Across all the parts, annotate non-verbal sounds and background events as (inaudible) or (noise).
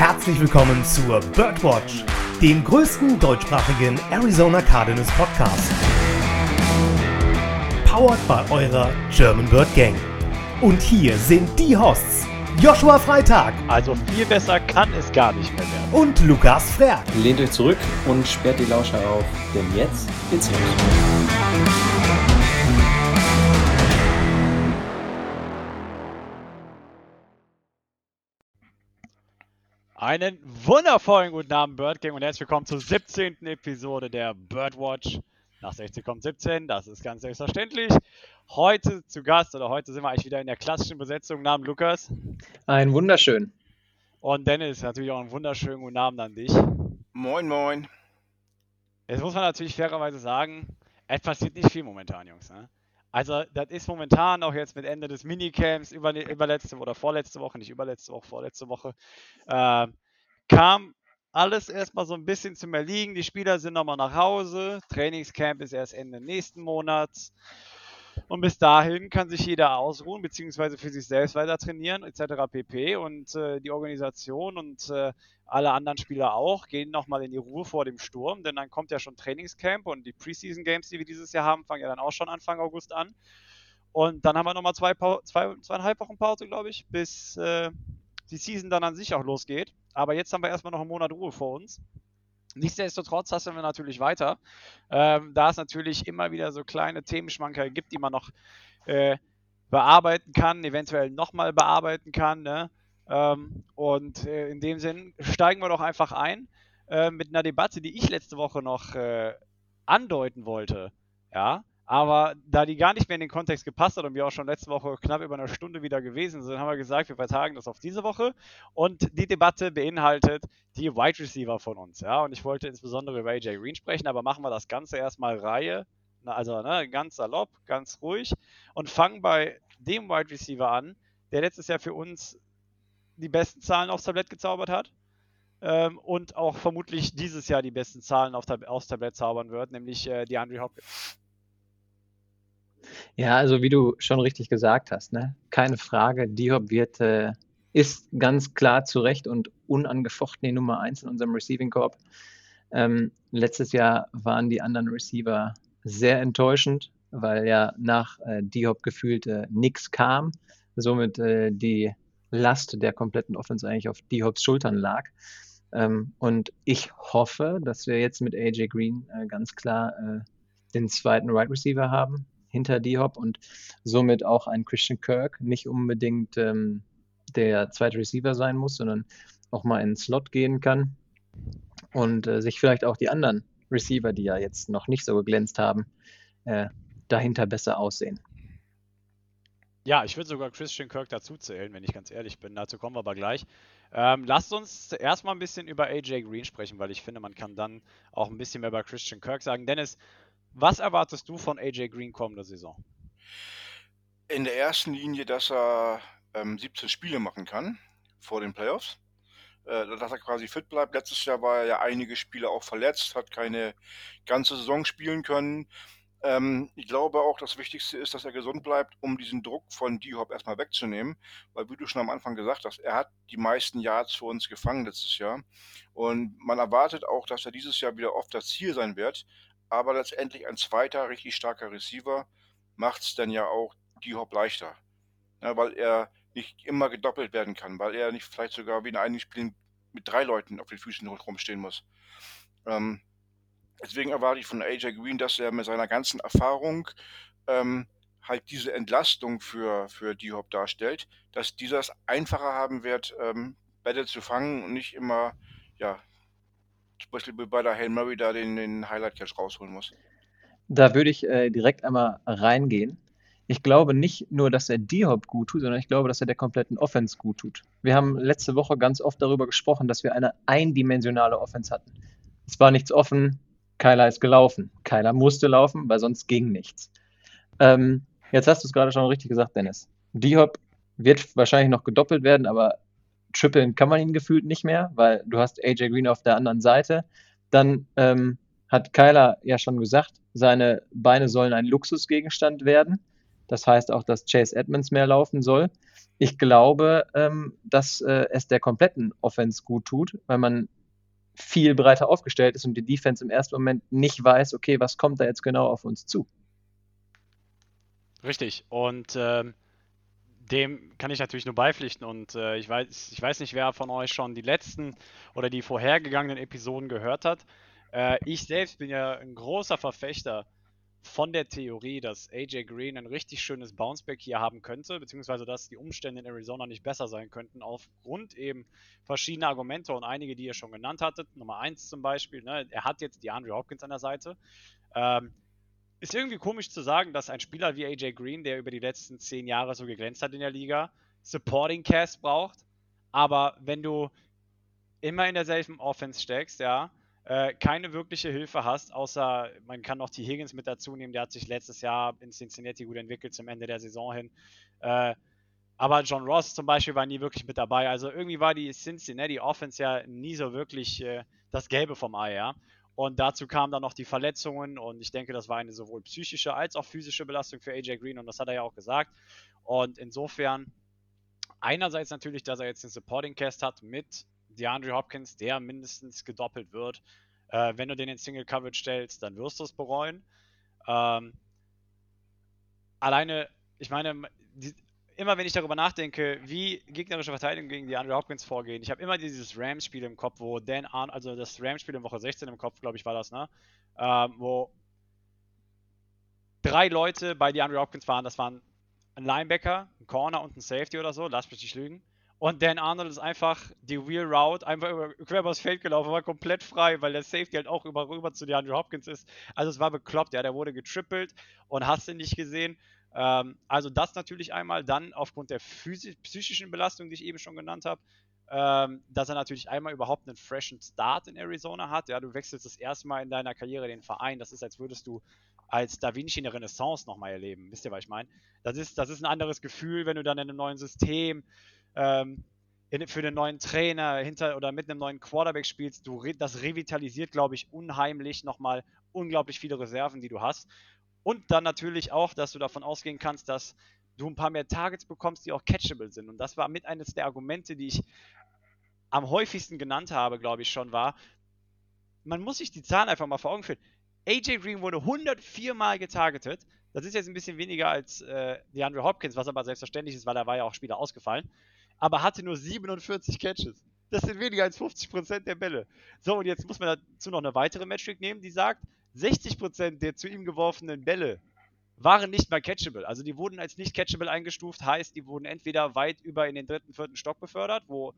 Herzlich willkommen zur Birdwatch, dem größten deutschsprachigen Arizona Cardinals Podcast. Powered by eurer German Bird Gang. Und hier sind die Hosts Joshua Freitag. Also viel besser kann es gar nicht mehr werden. Und Lukas Frerk. Lehnt euch zurück und sperrt die Lauscher auf, denn jetzt geht's los. Einen wundervollen guten Abend, Bird Gang, und herzlich willkommen zur 17. Episode der Birdwatch. Nach 16 kommt 17, das ist ganz selbstverständlich. Heute zu Gast, oder heute sind wir eigentlich wieder in der klassischen Besetzung. Namen Lukas. Ein wunderschön. Und Dennis, natürlich auch einen wunderschönen guten Abend an dich. Moin, moin. Jetzt muss man natürlich fairerweise sagen, es passiert nicht viel momentan, Jungs. Ne? Also, das ist momentan auch jetzt mit Ende des Minicamps, über, überletzte oder vorletzte Woche, nicht überletzte Woche, vorletzte Woche, äh, kam alles erstmal so ein bisschen zum Erliegen. Die Spieler sind nochmal nach Hause. Trainingscamp ist erst Ende nächsten Monats. Und bis dahin kann sich jeder ausruhen, beziehungsweise für sich selbst weiter trainieren, etc. pp. Und äh, die Organisation und äh, alle anderen Spieler auch gehen nochmal in die Ruhe vor dem Sturm, denn dann kommt ja schon Trainingscamp und die Preseason Games, die wir dieses Jahr haben, fangen ja dann auch schon Anfang August an. Und dann haben wir nochmal zwei, zwei, zweieinhalb Wochen Pause, glaube ich, bis äh, die Season dann an sich auch losgeht. Aber jetzt haben wir erstmal noch einen Monat Ruhe vor uns. Nichtsdestotrotz hassen wir natürlich weiter, ähm, da es natürlich immer wieder so kleine Themenschmanker gibt, die man noch äh, bearbeiten kann, eventuell nochmal bearbeiten kann. Ne? Ähm, und äh, in dem Sinn steigen wir doch einfach ein äh, mit einer Debatte, die ich letzte Woche noch äh, andeuten wollte. Ja, aber da die gar nicht mehr in den Kontext gepasst hat und wir auch schon letzte Woche knapp über eine Stunde wieder gewesen sind, haben wir gesagt, wir vertagen das auf diese Woche. Und die Debatte beinhaltet die Wide Receiver von uns. Ja, und ich wollte insbesondere über AJ Green sprechen, aber machen wir das Ganze erstmal Reihe. Also ne, ganz salopp, ganz ruhig und fangen bei dem Wide Receiver an, der letztes Jahr für uns die besten Zahlen aufs Tablett gezaubert hat. Ähm, und auch vermutlich dieses Jahr die besten Zahlen auf Tab aufs Tablett zaubern wird, nämlich äh, die Andre Hopkins. Ja, also wie du schon richtig gesagt hast, ne? keine Frage, Diop wird, äh, ist ganz klar zu Recht und unangefochten die Nummer 1 in unserem Receiving Corp. Ähm, letztes Jahr waren die anderen Receiver sehr enttäuschend, weil ja nach äh, Diop gefühlt äh, nichts kam, somit äh, die Last der kompletten Offense eigentlich auf Diops Schultern lag. Ähm, und ich hoffe, dass wir jetzt mit AJ Green äh, ganz klar äh, den zweiten Right Receiver haben, hinter D-Hop und somit auch ein Christian Kirk nicht unbedingt ähm, der zweite Receiver sein muss, sondern auch mal in den Slot gehen kann und äh, sich vielleicht auch die anderen Receiver, die ja jetzt noch nicht so geglänzt haben, äh, dahinter besser aussehen. Ja, ich würde sogar Christian Kirk dazu zählen, wenn ich ganz ehrlich bin. Dazu kommen wir aber gleich. Ähm, lasst uns erstmal ein bisschen über AJ Green sprechen, weil ich finde, man kann dann auch ein bisschen mehr über Christian Kirk sagen. Dennis, was erwartest du von AJ Green kommende Saison? In der ersten Linie, dass er ähm, 17 Spiele machen kann vor den Playoffs. Äh, dass er quasi fit bleibt. Letztes Jahr war er ja einige Spiele auch verletzt, hat keine ganze Saison spielen können. Ähm, ich glaube auch, das Wichtigste ist, dass er gesund bleibt, um diesen Druck von D-Hop erstmal wegzunehmen. Weil, wie du schon am Anfang gesagt hast, er hat die meisten Yards für uns gefangen letztes Jahr. Und man erwartet auch, dass er dieses Jahr wieder oft das Ziel sein wird aber letztendlich ein zweiter richtig starker Receiver macht es dann ja auch die Hop leichter. Ja, weil er nicht immer gedoppelt werden kann, weil er nicht vielleicht sogar wie in einigen Spielen mit drei Leuten auf den Füßen rumstehen muss. Ähm, deswegen erwarte ich von AJ Green, dass er mit seiner ganzen Erfahrung ähm, halt diese Entlastung für, für D-Hop darstellt, dass dieser es einfacher haben wird, ähm, Battle zu fangen und nicht immer ja, zum Beispiel bei der Hail Murray da den, den Highlight Cash rausholen muss. Da würde ich äh, direkt einmal reingehen. Ich glaube nicht nur, dass er D-Hop gut tut, sondern ich glaube, dass er der kompletten Offense gut tut. Wir haben letzte Woche ganz oft darüber gesprochen, dass wir eine eindimensionale Offense hatten. Es war nichts offen, Kyler ist gelaufen. Kyler musste laufen, weil sonst ging nichts. Ähm, jetzt hast du es gerade schon richtig gesagt, Dennis. D-Hop wird wahrscheinlich noch gedoppelt werden, aber trippeln kann man ihn gefühlt nicht mehr, weil du hast AJ Green auf der anderen Seite. Dann ähm, hat Kyler ja schon gesagt, seine Beine sollen ein Luxusgegenstand werden. Das heißt auch, dass Chase Edmonds mehr laufen soll. Ich glaube, ähm, dass äh, es der kompletten Offense gut tut, weil man viel breiter aufgestellt ist und die Defense im ersten Moment nicht weiß, okay, was kommt da jetzt genau auf uns zu. Richtig. Und ähm, dem kann ich natürlich nur beipflichten. Und äh, ich, weiß, ich weiß nicht, wer von euch schon die letzten oder die vorhergegangenen Episoden gehört hat. Äh, ich selbst bin ja ein großer Verfechter von der Theorie, dass AJ Green ein richtig schönes Bounceback hier haben könnte, beziehungsweise dass die Umstände in Arizona nicht besser sein könnten, aufgrund eben verschiedener Argumente und einige, die ihr schon genannt hattet. Nummer eins zum Beispiel, ne, er hat jetzt die Andrew Hopkins an der Seite. Ähm, ist irgendwie komisch zu sagen, dass ein Spieler wie AJ Green, der über die letzten zehn Jahre so geglänzt hat in der Liga, Supporting Cast braucht. Aber wenn du immer in derselben Offense steckst, ja, äh, keine wirkliche Hilfe hast, außer man kann noch T. Higgins mit dazu nehmen, der hat sich letztes Jahr in Cincinnati gut entwickelt zum Ende der Saison hin. Äh, aber John Ross zum Beispiel war nie wirklich mit dabei. Also irgendwie war die Cincinnati Offense ja nie so wirklich äh, das Gelbe vom Ei, ja. Und dazu kamen dann noch die Verletzungen und ich denke, das war eine sowohl psychische als auch physische Belastung für AJ Green und das hat er ja auch gesagt. Und insofern einerseits natürlich, dass er jetzt den Supporting Cast hat mit DeAndre Hopkins, der mindestens gedoppelt wird. Äh, wenn du den in Single Coverage stellst, dann wirst du es bereuen. Ähm, alleine, ich meine, die, immer wenn ich darüber nachdenke, wie gegnerische Verteidigung gegen die Andrew Hopkins vorgehen, ich habe immer dieses Rams-Spiel im Kopf, wo Dan Arnold, also das Rams-Spiel in Woche 16 im Kopf, glaube ich, war das, ne? Ähm, wo drei Leute bei die Andrew Hopkins waren, das waren ein Linebacker, ein Corner und ein Safety oder so, lass mich nicht lügen. Und Dan Arnold ist einfach die Wheel Route einfach über, quer übers Feld gelaufen, war komplett frei, weil der Safety halt auch über, rüber zu DeAndre Hopkins ist. Also es war bekloppt, ja, der wurde getrippelt und hast ihn nicht gesehen. Ähm, also das natürlich einmal, dann aufgrund der psychischen Belastung, die ich eben schon genannt habe, ähm, dass er natürlich einmal überhaupt einen freshen Start in Arizona hat. Ja, du wechselst das erste Mal in deiner Karriere den Verein. Das ist, als würdest du als Da Vinci eine Renaissance nochmal erleben. Wisst ihr, was ich meine? Das ist, das ist ein anderes Gefühl, wenn du dann in einem neuen System ähm, in, für den neuen Trainer hinter oder mit einem neuen Quarterback spielst. Du, das revitalisiert, glaube ich, unheimlich nochmal unglaublich viele Reserven, die du hast. Und dann natürlich auch, dass du davon ausgehen kannst, dass du ein paar mehr Targets bekommst, die auch catchable sind. Und das war mit eines der Argumente, die ich am häufigsten genannt habe, glaube ich schon, war, man muss sich die Zahlen einfach mal vor Augen führen. AJ Green wurde 104 Mal getargetet. Das ist jetzt ein bisschen weniger als äh, DeAndre Hopkins, was aber selbstverständlich ist, weil da war ja auch Spieler ausgefallen. Aber hatte nur 47 Catches. Das sind weniger als 50% der Bälle. So, und jetzt muss man dazu noch eine weitere Metric nehmen, die sagt, 60% der zu ihm geworfenen Bälle waren nicht mal catchable. Also die wurden als nicht catchable eingestuft, heißt, die wurden entweder weit über in den dritten, vierten Stock befördert, wo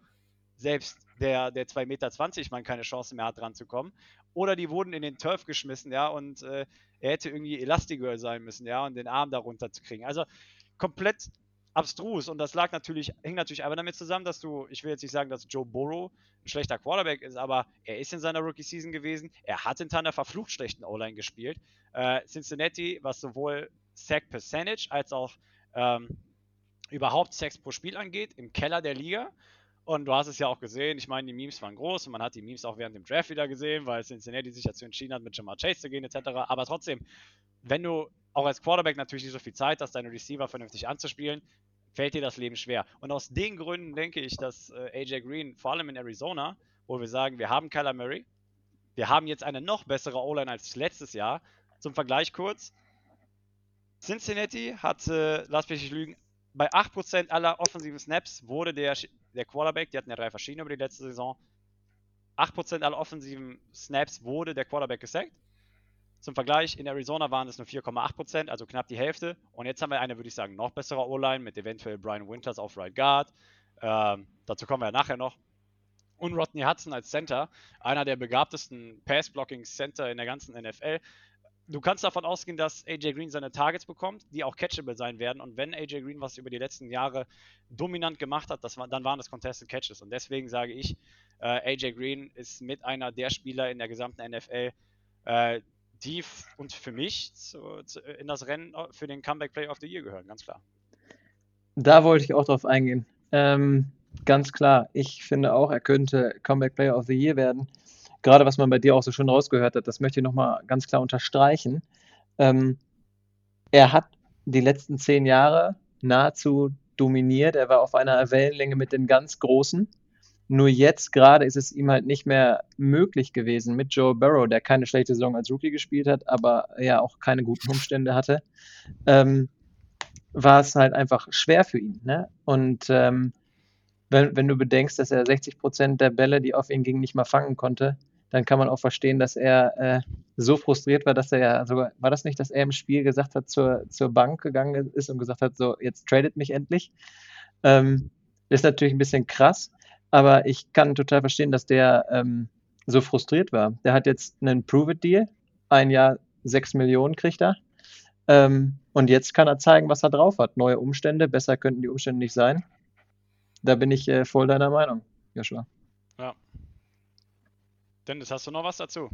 selbst der, der 2,20 Meter man keine Chance mehr hat, dran zu kommen. Oder die wurden in den Turf geschmissen, ja, und äh, er hätte irgendwie Elastigirl sein müssen, ja, und den Arm darunter zu kriegen. Also komplett abstrus. Und das lag natürlich, hing natürlich aber damit zusammen, dass du, ich will jetzt nicht sagen, dass Joe Burrow ein schlechter Quarterback ist, aber er ist in seiner Rookie-Season gewesen. Er hat in einer verflucht schlechten O-Line gespielt. Äh, Cincinnati, was sowohl Sack Percentage als auch ähm, überhaupt Sacks pro Spiel angeht, im Keller der Liga. Und du hast es ja auch gesehen, ich meine, die Memes waren groß und man hat die Memes auch während dem Draft wieder gesehen, weil Cincinnati sich dazu entschieden hat, mit Jamar Chase zu gehen, etc. Aber trotzdem, wenn du auch als Quarterback natürlich nicht so viel Zeit hast, deine Receiver vernünftig anzuspielen, fällt dir das Leben schwer. Und aus den Gründen denke ich, dass äh, AJ Green, vor allem in Arizona, wo wir sagen, wir haben Kyler Murray, wir haben jetzt eine noch bessere O-Line als letztes Jahr. Zum Vergleich kurz. Cincinnati hatte, lass mich nicht lügen, bei 8% aller offensiven Snaps wurde der, der Quarterback, die hatten ja drei verschiedene über die letzte Saison, 8% aller offensiven Snaps wurde der Quarterback gesackt. Zum Vergleich, in Arizona waren es nur 4,8%, also knapp die Hälfte. Und jetzt haben wir eine, würde ich sagen, noch bessere O-Line mit eventuell Brian Winters auf Right Guard. Ähm, dazu kommen wir ja nachher noch. Und Rodney Hudson als Center, einer der begabtesten Pass-Blocking-Center in der ganzen NFL. Du kannst davon ausgehen, dass AJ Green seine Targets bekommt, die auch catchable sein werden. Und wenn AJ Green was über die letzten Jahre dominant gemacht hat, war, dann waren das Contested Catches. Und deswegen sage ich, äh, AJ Green ist mit einer der Spieler in der gesamten NFL, äh, die und für mich zu, zu, in das Rennen äh, für den Comeback Play of the Year gehören, ganz klar. Da wollte ich auch drauf eingehen. Ähm, ganz klar, ich finde auch, er könnte Comeback Player of the Year werden. Gerade was man bei dir auch so schön rausgehört hat, das möchte ich nochmal ganz klar unterstreichen. Ähm, er hat die letzten zehn Jahre nahezu dominiert. Er war auf einer Wellenlänge mit den ganz Großen. Nur jetzt gerade ist es ihm halt nicht mehr möglich gewesen mit Joe Burrow, der keine schlechte Saison als Rookie gespielt hat, aber ja auch keine guten (laughs) Umstände hatte. Ähm, war es halt einfach schwer für ihn. Ne? Und ähm, wenn, wenn du bedenkst, dass er 60 Prozent der Bälle, die auf ihn gingen, nicht mal fangen konnte, dann kann man auch verstehen, dass er äh, so frustriert war, dass er ja sogar, war das nicht, dass er im Spiel gesagt hat, zur, zur Bank gegangen ist und gesagt hat, so, jetzt tradet mich endlich. Ähm, ist natürlich ein bisschen krass, aber ich kann total verstehen, dass der ähm, so frustriert war. Der hat jetzt einen Prove-It-Deal, ein Jahr 6 Millionen kriegt er. Ähm, und jetzt kann er zeigen, was er drauf hat. Neue Umstände, besser könnten die Umstände nicht sein. Da bin ich äh, voll deiner Meinung, Joshua. Ja. Dennis, hast du noch was dazu?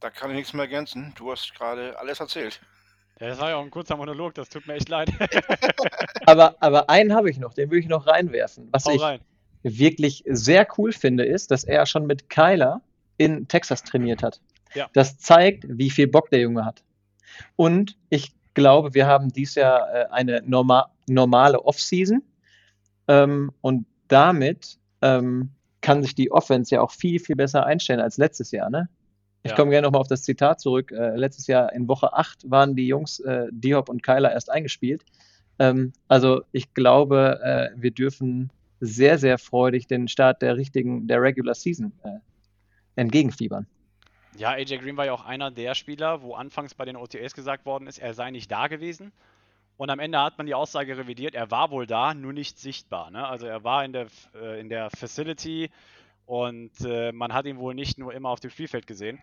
Da kann ich nichts mehr ergänzen. Du hast gerade alles erzählt. Ja, das war ja auch ein kurzer Monolog, das tut mir echt leid. (laughs) aber, aber einen habe ich noch, den würde ich noch reinwerfen. Was Hau ich rein. Wirklich sehr cool finde, ist, dass er schon mit Kyler in Texas trainiert hat. Ja. Das zeigt, wie viel Bock der Junge hat. Und ich glaube, wir haben dieses Jahr äh, eine norma normale Offseason. Ähm, und damit ähm, kann sich die Offense ja auch viel, viel besser einstellen als letztes Jahr. Ne? Ich Ja. komme gerne nochmal auf das Zitat zurück. Äh, letztes Jahr in Woche 8 waren die Jungs äh, Diop und Kyler erst eingespielt. Ähm, also ich glaube, äh, wir dürfen sehr, sehr freudig den Start der richtigen, der Regular Season äh, entgegenfiebern. Ja, AJ Green war ja auch einer der Spieler, wo anfangs bei den OTAs gesagt worden ist, er sei nicht da gewesen. Und am Ende hat man die Aussage revidiert, er war wohl da, nur nicht sichtbar. Ne? Also er war in der, äh, in der Facility und äh, man hat ihn wohl nicht nur immer auf dem Spielfeld gesehen.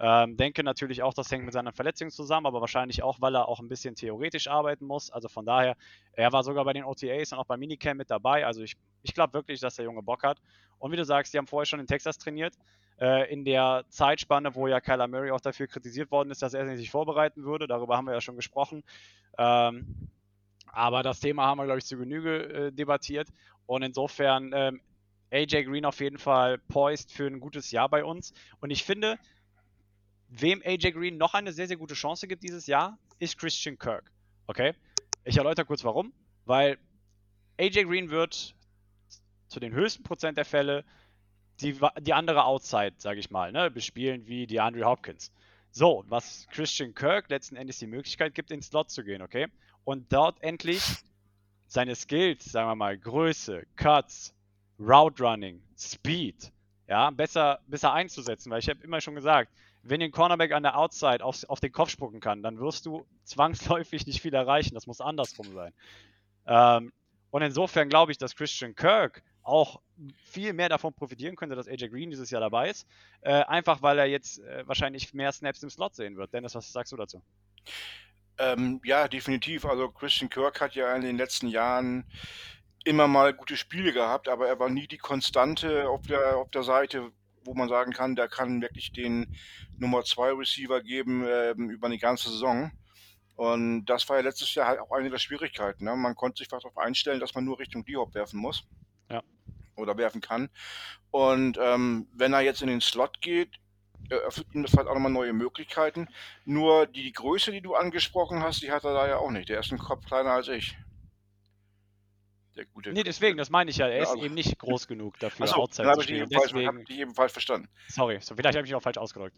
Ähm, denke natürlich auch, das hängt mit seiner Verletzung zusammen, aber wahrscheinlich auch, weil er auch ein bisschen theoretisch arbeiten muss. Also von daher, er war sogar bei den OTAs und auch beim Minicamp mit dabei. Also ich, ich glaube wirklich, dass der Junge Bock hat. Und wie du sagst, die haben vorher schon in Texas trainiert. Äh, in der Zeitspanne, wo ja Kyler Murray auch dafür kritisiert worden ist, dass er sich vorbereiten würde. Darüber haben wir ja schon gesprochen. Ähm, aber das Thema haben wir, glaube ich, zu Genüge äh, debattiert. Und insofern ähm, AJ Green auf jeden Fall poised für ein gutes Jahr bei uns. Und ich finde, wem AJ Green noch eine sehr, sehr gute Chance gibt dieses Jahr, ist Christian Kirk. Okay? Ich erläutere kurz warum. Weil AJ Green wird zu den höchsten Prozent der Fälle die, die andere Outside, sage ich mal, ne, bespielen wie die Andrew Hopkins. So, was Christian Kirk letzten Endes die Möglichkeit gibt, ins Slot zu gehen, okay? Und dort endlich seine Skills, sagen wir mal, Größe, Cuts, Route Running, Speed, ja, besser, besser einzusetzen, weil ich habe immer schon gesagt, wenn ein Cornerback an der Outside auf, auf den Kopf spucken kann, dann wirst du zwangsläufig nicht viel erreichen. Das muss andersrum sein. Ähm, und insofern glaube ich, dass Christian Kirk auch viel mehr davon profitieren könnte, dass AJ Green dieses Jahr dabei ist. Äh, einfach weil er jetzt äh, wahrscheinlich mehr Snaps im Slot sehen wird. Dennis, was sagst du dazu? Ähm, ja, definitiv. Also Christian Kirk hat ja in den letzten Jahren immer mal gute Spiele gehabt, aber er war nie die Konstante auf der, auf der Seite, wo man sagen kann, der kann wirklich den Nummer 2 Receiver geben ähm, über eine ganze Saison. Und das war ja letztes Jahr halt auch eine der Schwierigkeiten. Ne? Man konnte sich fast darauf einstellen, dass man nur Richtung D-Hop werfen muss. Ja. Oder werfen kann. Und ähm, wenn er jetzt in den Slot geht, eröffnet ihm das halt auch nochmal neue Möglichkeiten. Nur die Größe, die du angesprochen hast, die hat er da ja auch nicht. Der ist ein Kopf kleiner als ich. Der gute. Nee, deswegen, das meine ich ja. Er Ja, ist eben nicht groß genug dafür, Achso, Outside dann zu habe ich, dich spielen. falsch- Deswegen, hab dich eben falsch verstanden. sorry, so, vielleicht habe ich mich auch falsch ausgedrückt.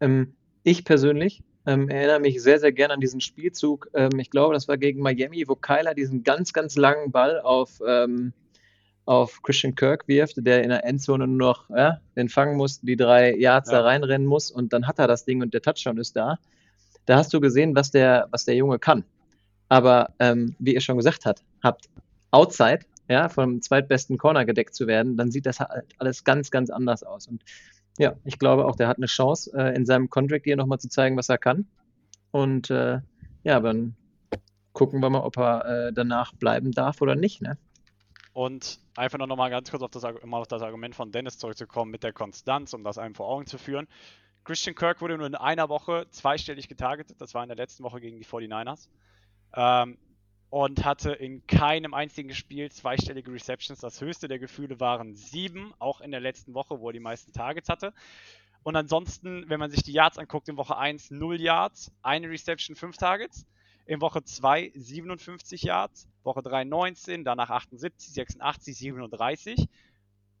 Ähm, ich persönlich ähm, erinnere mich sehr, sehr gerne an diesen Spielzug. Ähm, ich glaube, das war gegen Miami, wo Kyler diesen ganz, ganz langen Ball auf, ähm, auf Christian Kirk wirft, der in der Endzone nur noch ja, den fangen muss, die drei Yards Ja. da reinrennen muss und dann hat er das Ding und der Touchdown ist da. Da hast du gesehen, was der, was der Junge kann. Aber ähm, wie ihr schon gesagt habt, habt Outside, ja, vom zweitbesten Corner gedeckt zu werden, dann sieht das halt alles ganz, ganz anders aus. Und ja, ich glaube auch, der hat eine Chance, äh, in seinem Contract hier nochmal zu zeigen, was er kann. Und äh, ja, dann gucken wir mal, ob er äh, danach bleiben darf oder nicht. Ne? Und einfach noch mal ganz kurz auf das, um auf das Argument von Dennis zurückzukommen mit der Konstanz, um das einem vor Augen zu führen. Christian Kirk wurde nur in einer Woche zweistellig getargetet. Das war in der letzten Woche gegen die 49ers. Ähm, und hatte in keinem einzigen Spiel zweistellige Receptions. Das höchste der Gefühle waren sieben, auch in der letzten Woche, wo er die meisten Targets hatte. Und ansonsten, wenn man sich die Yards anguckt, in Woche 1 0 Yards, eine Reception, 5 Targets. in Woche 2 57 Yards, Woche 3 19, danach 78, 86, 37.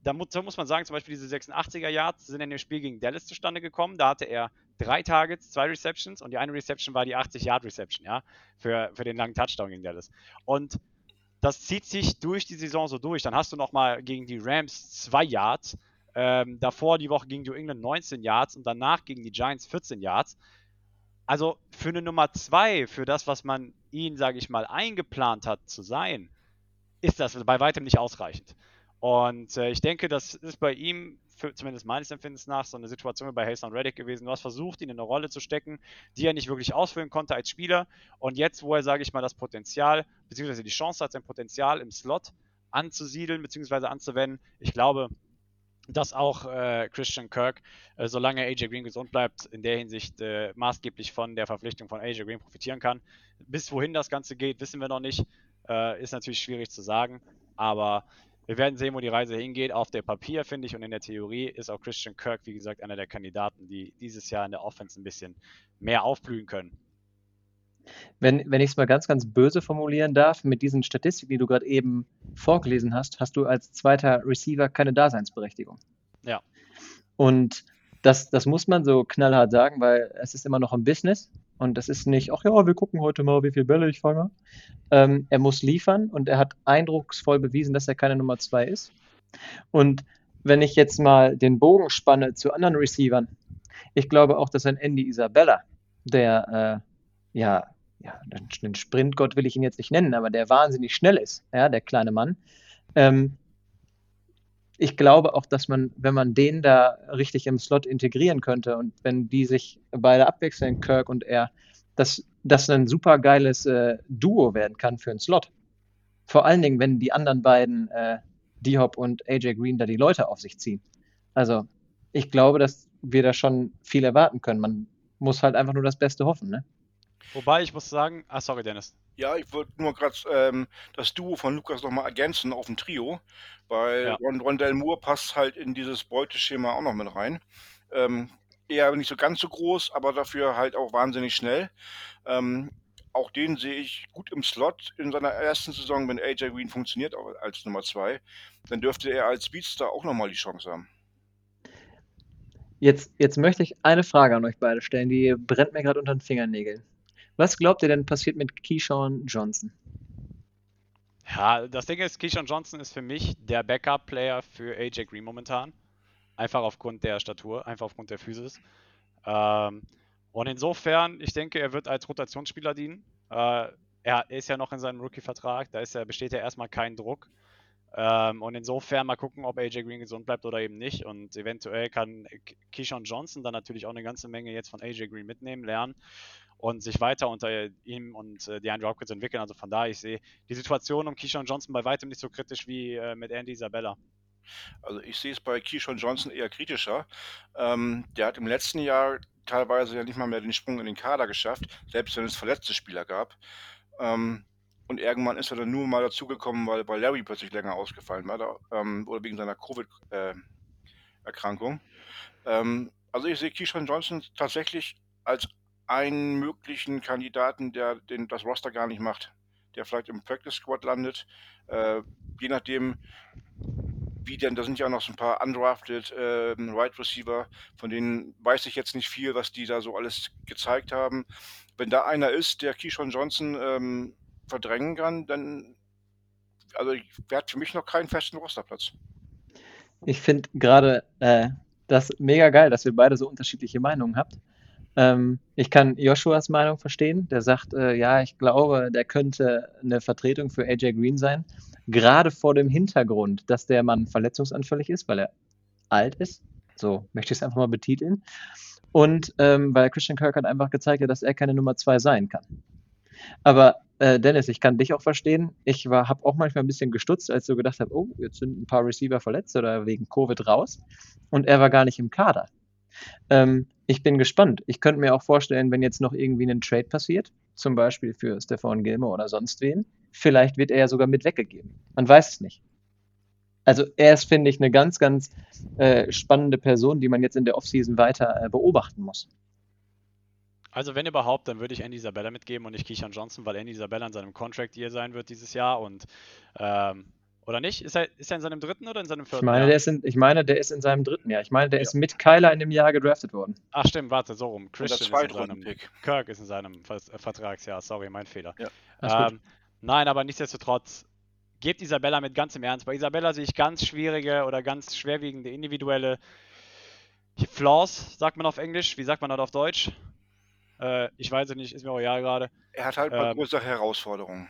Da muss, da muss man sagen, zum Beispiel diese 86er Yards sind in dem Spiel gegen Dallas zustande gekommen. Da hatte er drei Targets, zwei Receptions und die eine Reception war die 80-Yard-Reception, ja, für, für den langen Touchdown gegen Dallas. Und das zieht sich durch die Saison so durch. Dann hast du nochmal gegen die Rams zwei Yards, ähm, davor die Woche gegen New England 19 Yards und danach gegen die Giants 14 Yards. Also für eine Nummer 2, für das, was man ihn, sage ich mal, eingeplant hat zu sein, ist das bei weitem nicht ausreichend. Und äh, ich denke, das ist bei ihm, für, zumindest meines Empfindens nach, so eine Situation wie bei Haston Reddick gewesen. Du hast versucht, ihn in eine Rolle zu stecken, die er nicht wirklich ausfüllen konnte als Spieler. Und jetzt, wo er, sage ich mal, das Potenzial, beziehungsweise die Chance hat, sein Potenzial im Slot anzusiedeln, beziehungsweise anzuwenden, ich glaube, dass auch äh, Christian Kirk, äh, solange AJ Green gesund bleibt, in der Hinsicht äh, maßgeblich von der Verpflichtung von AJ Green profitieren kann. Bis wohin das Ganze geht, wissen wir noch nicht. Äh, ist natürlich schwierig zu sagen, aber wir werden sehen, wo die Reise hingeht. Auf der Papier, finde ich, und in der Theorie ist auch Christian Kirk, wie gesagt, einer der Kandidaten, die dieses Jahr in der Offense ein bisschen mehr aufblühen können. Wenn, wenn ich es mal ganz, ganz böse formulieren darf, mit diesen Statistiken, die du gerade eben vorgelesen hast, hast du als zweiter Receiver keine Daseinsberechtigung. Ja. Und das, das muss man so knallhart sagen, weil es ist immer noch ein Business und das ist nicht, ach ja, wir gucken heute mal, wie viele Bälle ich fange. Ähm, er muss liefern und er hat eindrucksvoll bewiesen, dass er keine Nummer zwei ist. Und wenn ich jetzt mal den Bogen spanne zu anderen Receivern, ich glaube auch, dass ein Andy Isabella, der äh, ja ja, einen Sprintgott will ich ihn jetzt nicht nennen, aber der wahnsinnig schnell ist, ja, der kleine Mann. Ähm, ich glaube auch, dass man, wenn man den da richtig im Slot integrieren könnte und wenn die sich beide abwechseln, Kirk und er, dass das ein super geiles äh, Duo werden kann für einen Slot. Vor allen Dingen, wenn die anderen beiden, äh, D-Hop und AJ Green, da die Leute auf sich ziehen. Also, ich glaube, dass wir da schon viel erwarten können. Man muss halt einfach nur das Beste hoffen, ne? Wobei ich muss sagen, ah, sorry, Dennis. Ja, ich wollte nur gerade ähm, das Duo von Lukas nochmal ergänzen auf dem Trio, weil Ja. Ron Rondell Moore passt halt in dieses Beuteschema auch noch mit rein. Ähm, eher nicht so ganz so groß, aber dafür halt auch wahnsinnig schnell. Ähm, auch den sehe ich gut im Slot in seiner ersten Saison, wenn AJ Green funktioniert auch als Nummer zwei. Dann dürfte er als Speedster auch nochmal die Chance haben. Jetzt, jetzt möchte ich eine Frage an euch beide stellen, die brennt mir gerade unter den Fingernägeln. Was glaubt ihr denn passiert mit Keyshawn Johnson? Ja, das Ding ist, Keyshawn Johnson ist für mich der Backup-Player für AJ Green momentan. Einfach aufgrund der Statur, einfach aufgrund der Physis. Ähm, und insofern, ich denke, er wird als Rotationsspieler dienen. Äh, er ist ja noch in seinem Rookie-Vertrag, da ist ja, besteht ja erstmal kein Druck. Ähm, und insofern mal gucken, ob AJ Green gesund bleibt oder eben nicht. Und eventuell kann Keyshawn Johnson dann natürlich auch eine ganze Menge jetzt von AJ Green mitnehmen, lernen und sich weiter unter ihm und äh, DeAndre Hopkins entwickeln. Also von daher, ich sehe die Situation um Keyshawn Johnson bei weitem nicht so kritisch wie äh, mit Andy Isabella. Also ich sehe es bei Keyshawn Johnson eher kritischer. Ähm, der hat im letzten Jahr teilweise ja nicht mal mehr den Sprung in den Kader geschafft, selbst wenn es verletzte Spieler gab. Ähm, und irgendwann ist er dann nur mal dazugekommen, weil, weil Larry plötzlich länger ausgefallen war da, ähm, oder wegen seiner Covid-Erkrankung. Äh, ähm, also ich sehe Keyshawn Johnson tatsächlich als einen möglichen Kandidaten, der den, das Roster gar nicht macht, der vielleicht im Practice Squad landet, äh, je nachdem, wie denn, da sind ja auch noch so ein paar undrafted äh, Right Receiver, von denen weiß ich jetzt nicht viel, was die da so alles gezeigt haben. Wenn da einer ist, der Keyshawn Johnson ähm, verdrängen kann, dann also wer hat für mich noch keinen festen Rosterplatz. Ich finde gerade äh, das mega geil, dass wir beide so unterschiedliche Meinungen habt. Ähm, ich kann Joshuas Meinung verstehen. Der sagt, äh, ja, ich glaube, der könnte eine Vertretung für AJ Green sein. Gerade vor dem Hintergrund, dass der Mann verletzungsanfällig ist, weil er alt ist. So möchte ich es einfach mal betiteln. Und ähm, weil Christian Kirk hat einfach gezeigt dass er keine Nummer zwei sein kann. Aber äh, Dennis, ich kann dich auch verstehen. Ich habe auch manchmal ein bisschen gestutzt, als du gedacht hast, oh, jetzt sind ein paar Receiver verletzt oder wegen Covid raus. Und er war gar nicht im Kader. Ähm, ich bin gespannt. Ich könnte mir auch vorstellen, wenn jetzt noch irgendwie ein Trade passiert, zum Beispiel für Stefan Gilmer oder sonst wen, vielleicht wird er ja sogar mit weggegeben. Man weiß es nicht. Also er ist, finde ich, eine ganz, ganz äh, spannende Person, die man jetzt in der Offseason weiter äh, beobachten muss. Also wenn überhaupt, dann würde ich Andy Isabella mitgeben und nicht Keyshawn Johnson, weil Andy Isabella in seinem Contract Year sein wird dieses Jahr und ähm, oder nicht? Ist er, ist er in seinem dritten oder in seinem vierten ich meine, Jahr? Der ist in, ich meine, der ist in seinem dritten Jahr. Ich meine, der Ja. ist mit Kyler in dem Jahr gedraftet worden. Ach stimmt, warte, so rum. Christian ist in seinem. Kirk ist in seinem äh, Vertragsjahr, sorry, mein Fehler. Ja. Ähm, nein, aber nichtsdestotrotz, gebt Isabella mit ganz im Ernst. Bei Isabella sehe ich ganz schwierige oder ganz schwerwiegende individuelle Flaws, sagt man auf Englisch. Wie sagt man das auf Deutsch? Äh, ich weiß es nicht, ist mir auch egal gerade. Er hat halt mal Ähm, größere Herausforderungen.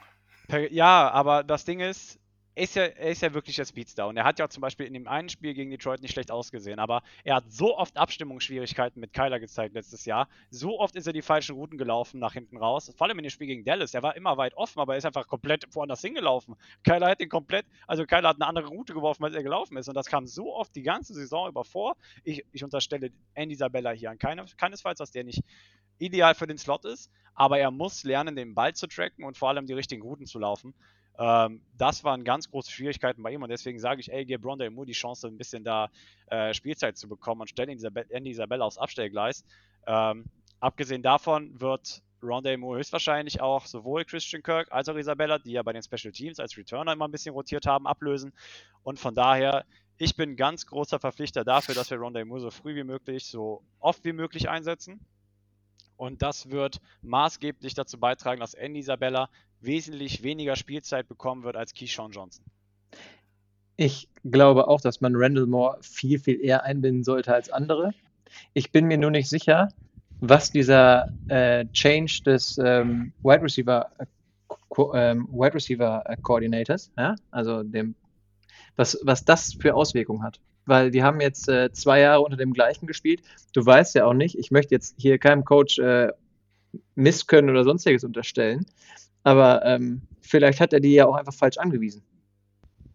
Per- Ja, aber das Ding ist, er ist, ja, er ist ja wirklich der Speedstar und er hat ja zum Beispiel in dem einen Spiel gegen Detroit nicht schlecht ausgesehen, aber er hat so oft Abstimmungsschwierigkeiten mit Kyler gezeigt letztes Jahr. So oft ist er die falschen Routen gelaufen nach hinten raus. Vor allem in dem Spiel gegen Dallas. Er war immer weit offen, aber er ist einfach komplett woanders hingelaufen. Kyler hat den komplett, also Kyler hat eine andere Route geworfen, als er gelaufen ist und das kam so oft die ganze Saison über vor. Ich, ich unterstelle Andy Isabella hier an keine, keinesfalls, dass der nicht ideal für den Slot ist, aber er muss lernen, den Ball zu tracken und vor allem die richtigen Routen zu laufen. Ähm, das waren ganz große Schwierigkeiten bei ihm und deswegen sage ich, ey, gib Rondé Moore die Chance, ein bisschen da äh, Spielzeit zu bekommen und stell Andy Isabella aufs Abstellgleis. Ähm, abgesehen davon wird Rondé Moore höchstwahrscheinlich auch sowohl Christian Kirk als auch Isabella, die ja bei den Special Teams als Returner immer ein bisschen rotiert haben, ablösen. Und von daher, ich bin ganz großer Verpflichter dafür, dass wir Rondé Moore so früh wie möglich, so oft wie möglich einsetzen. Und das wird maßgeblich dazu beitragen, dass Andy Isabella wesentlich weniger Spielzeit bekommen wird als Keyshawn Johnson. Ich glaube auch, dass man Randall Moore viel, viel eher einbinden sollte als andere. Ich bin mir nur nicht sicher, was dieser äh, Change des ähm, Wide Receiver äh, ähm, Wide Receiver äh, Coordinators, ja? also dem, was, was das für Auswirkungen hat. Weil die haben jetzt äh, zwei Jahre unter dem gleichen gespielt. Du weißt ja auch nicht, ich möchte jetzt hier keinem Coach äh, Misskönnen oder sonstiges unterstellen, aber ähm, vielleicht hat er die ja auch einfach falsch angewiesen.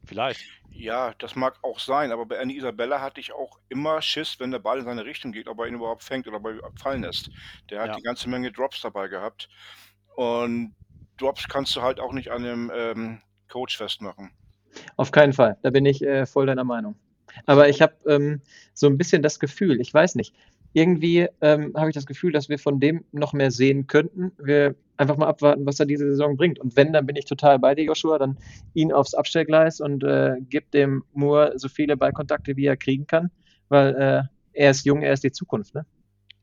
Vielleicht. Ja, das mag auch sein, aber bei Andy Isabella hatte ich auch immer Schiss, wenn der Ball in seine Richtung geht, ob er ihn überhaupt fängt oder ob er fallen lässt. Der hat Ja. die ganze Menge Drops dabei gehabt. Und Drops kannst du halt auch nicht an einem ähm, Coach festmachen. Auf keinen Fall. Da bin ich äh, voll deiner Meinung. Aber ich habe ähm, so ein bisschen das Gefühl, ich weiß nicht, irgendwie ähm, habe ich das Gefühl, dass wir von dem noch mehr sehen könnten. Wir einfach mal abwarten, was er diese Saison bringt. Und wenn, dann bin ich total bei dir, Joshua, dann ihn aufs Abstellgleis und äh, gib dem Moore so viele Ballkontakte, wie er kriegen kann, weil äh, er ist jung, er ist die Zukunft. Ne?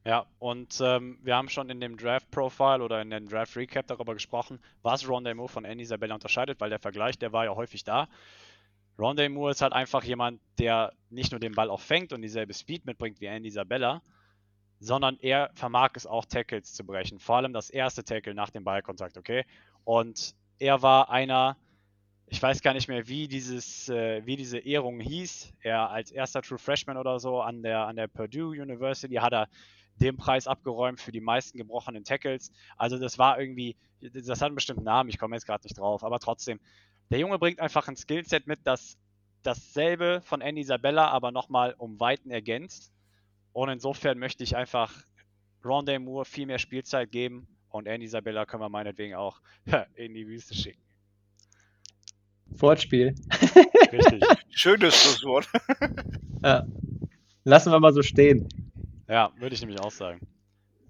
Ja, und ähm, wir haben schon in dem Draft-Profile oder in dem Draft-Recap darüber gesprochen, was Rondé Moore von Andy Isabella unterscheidet, weil der Vergleich, der war ja häufig da. Rondé Moore ist halt einfach jemand, der nicht nur den Ball auch fängt und dieselbe Speed mitbringt wie Andy Isabella, sondern er vermag es auch, Tackles zu brechen. Vor allem das erste Tackle nach dem Ballkontakt, okay? Und er war einer, ich weiß gar nicht mehr, wie dieses, äh, wie diese Ehrung hieß. Er als erster True Freshman oder so an der, an der Purdue University hat er den Preis abgeräumt für die meisten gebrochenen Tackles. Also das war irgendwie, das hat einen bestimmten Namen, ich komme jetzt gerade nicht drauf, aber trotzdem, der Junge bringt einfach ein Skillset mit, das dasselbe von Andy Isabella, aber nochmal um Weiten ergänzt. Und insofern möchte ich einfach Rondé Moore viel mehr Spielzeit geben und Andy Isabella können wir meinetwegen auch (laughs) in die Wüste schicken. Wortspiel. (laughs) Richtig. (laughs) Schönes Schlusswort. Ja. Lassen wir mal so stehen. Ja, würde ich nämlich auch sagen.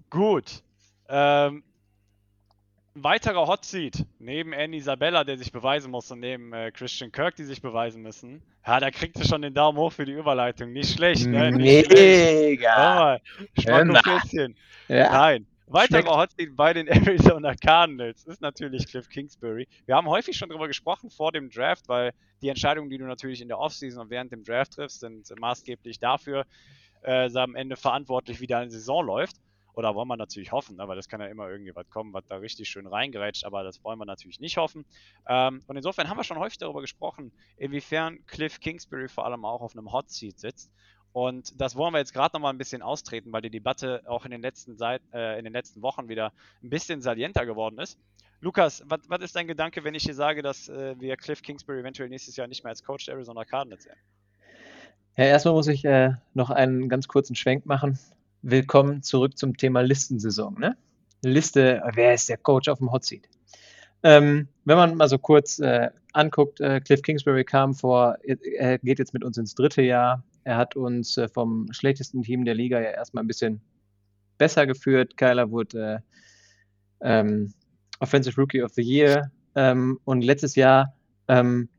Gut. Ähm, weiterer Hot Seat neben Andy Isabella, der sich beweisen muss, und neben äh, Christian Kirk, die sich beweisen müssen. Ja, da kriegt ihr schon den Daumen hoch für die Überleitung. Nicht schlecht, ne? Nicht. Mega. Schmackopäschen. Ja. Nein. Weiterer. Hot Seat bei den (laughs) Arizona Cardinals ist natürlich Cliff Kingsbury. Wir haben häufig schon darüber gesprochen vor dem Draft, weil die Entscheidungen, die du natürlich in der Offseason und während dem Draft triffst, sind maßgeblich dafür äh, am Ende verantwortlich, wie deine Saison läuft. Oder wollen wir natürlich hoffen, ne? weil das kann ja immer irgendwie was kommen, was da richtig schön reingerätscht, aber das wollen wir natürlich nicht hoffen. Ähm, und insofern haben wir schon häufig darüber gesprochen, inwiefern Cliff Kingsbury vor allem auch auf einem Hot Seat sitzt. Und das wollen wir jetzt gerade nochmal ein bisschen austreten, weil die Debatte auch in den letzten, Seit äh, in den letzten Wochen wieder ein bisschen salienter geworden ist. Lukas, was was ist dein Gedanke, wenn ich dir sage, dass äh, wir Cliff Kingsbury eventuell nächstes Jahr nicht mehr als Coach der Arizona Cardinals sehen? Ja, erstmal muss ich äh, noch einen ganz kurzen Schwenk machen. Willkommen zurück zum Thema Listensaison. Ne? Liste, wer ist der Coach auf dem Hot Seat? Ähm, wenn man mal so kurz äh, anguckt, äh, Cliff Kingsbury kam vor, er geht jetzt mit uns ins dritte Jahr. Er hat uns äh, vom schlechtesten Team der Liga ja erstmal ein bisschen besser geführt. Kyler wurde äh, ähm, Offensive Rookie of the Year. Ähm, und letztes Jahr ähm,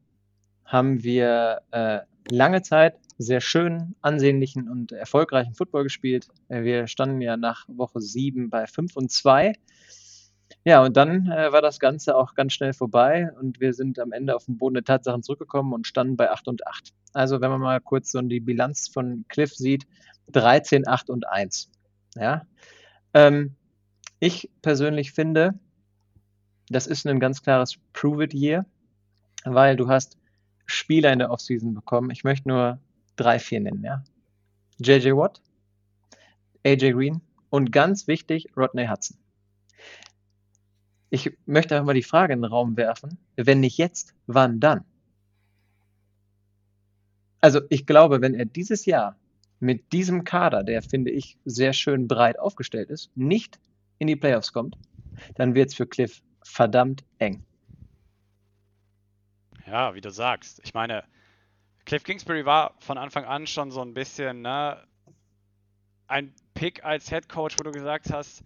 haben wir äh, lange Zeit sehr schönen, ansehnlichen und erfolgreichen Football gespielt. Äh, wir standen ja nach Woche 7 bei 5 und 2. Ja, und dann äh, war das Ganze auch ganz schnell vorbei und wir sind am Ende auf den Boden der Tatsachen zurückgekommen und standen bei 8 und 8. Also wenn man mal kurz so die Bilanz von Cliff sieht, 13, 8 und 1. Ja. Ähm, ich persönlich finde, das ist ein ganz klares Prove-It-Year, weil du hast Spieler in der Offseason bekommen. Ich möchte nur drei, vier nennen, ja. JJ Watt, AJ Green und ganz wichtig, Rodney Hudson. Ich möchte einfach mal die Frage in den Raum werfen, wenn nicht jetzt, wann dann? Also ich glaube, wenn er dieses Jahr mit diesem Kader, der finde ich sehr schön breit aufgestellt ist, nicht in die Playoffs kommt, dann wird es für Cliff verdammt eng. Ja, wie du sagst. Ich meine, Cliff Kingsbury war von Anfang an schon so ein bisschen ne, ein Pick als Head Coach, wo du gesagt hast,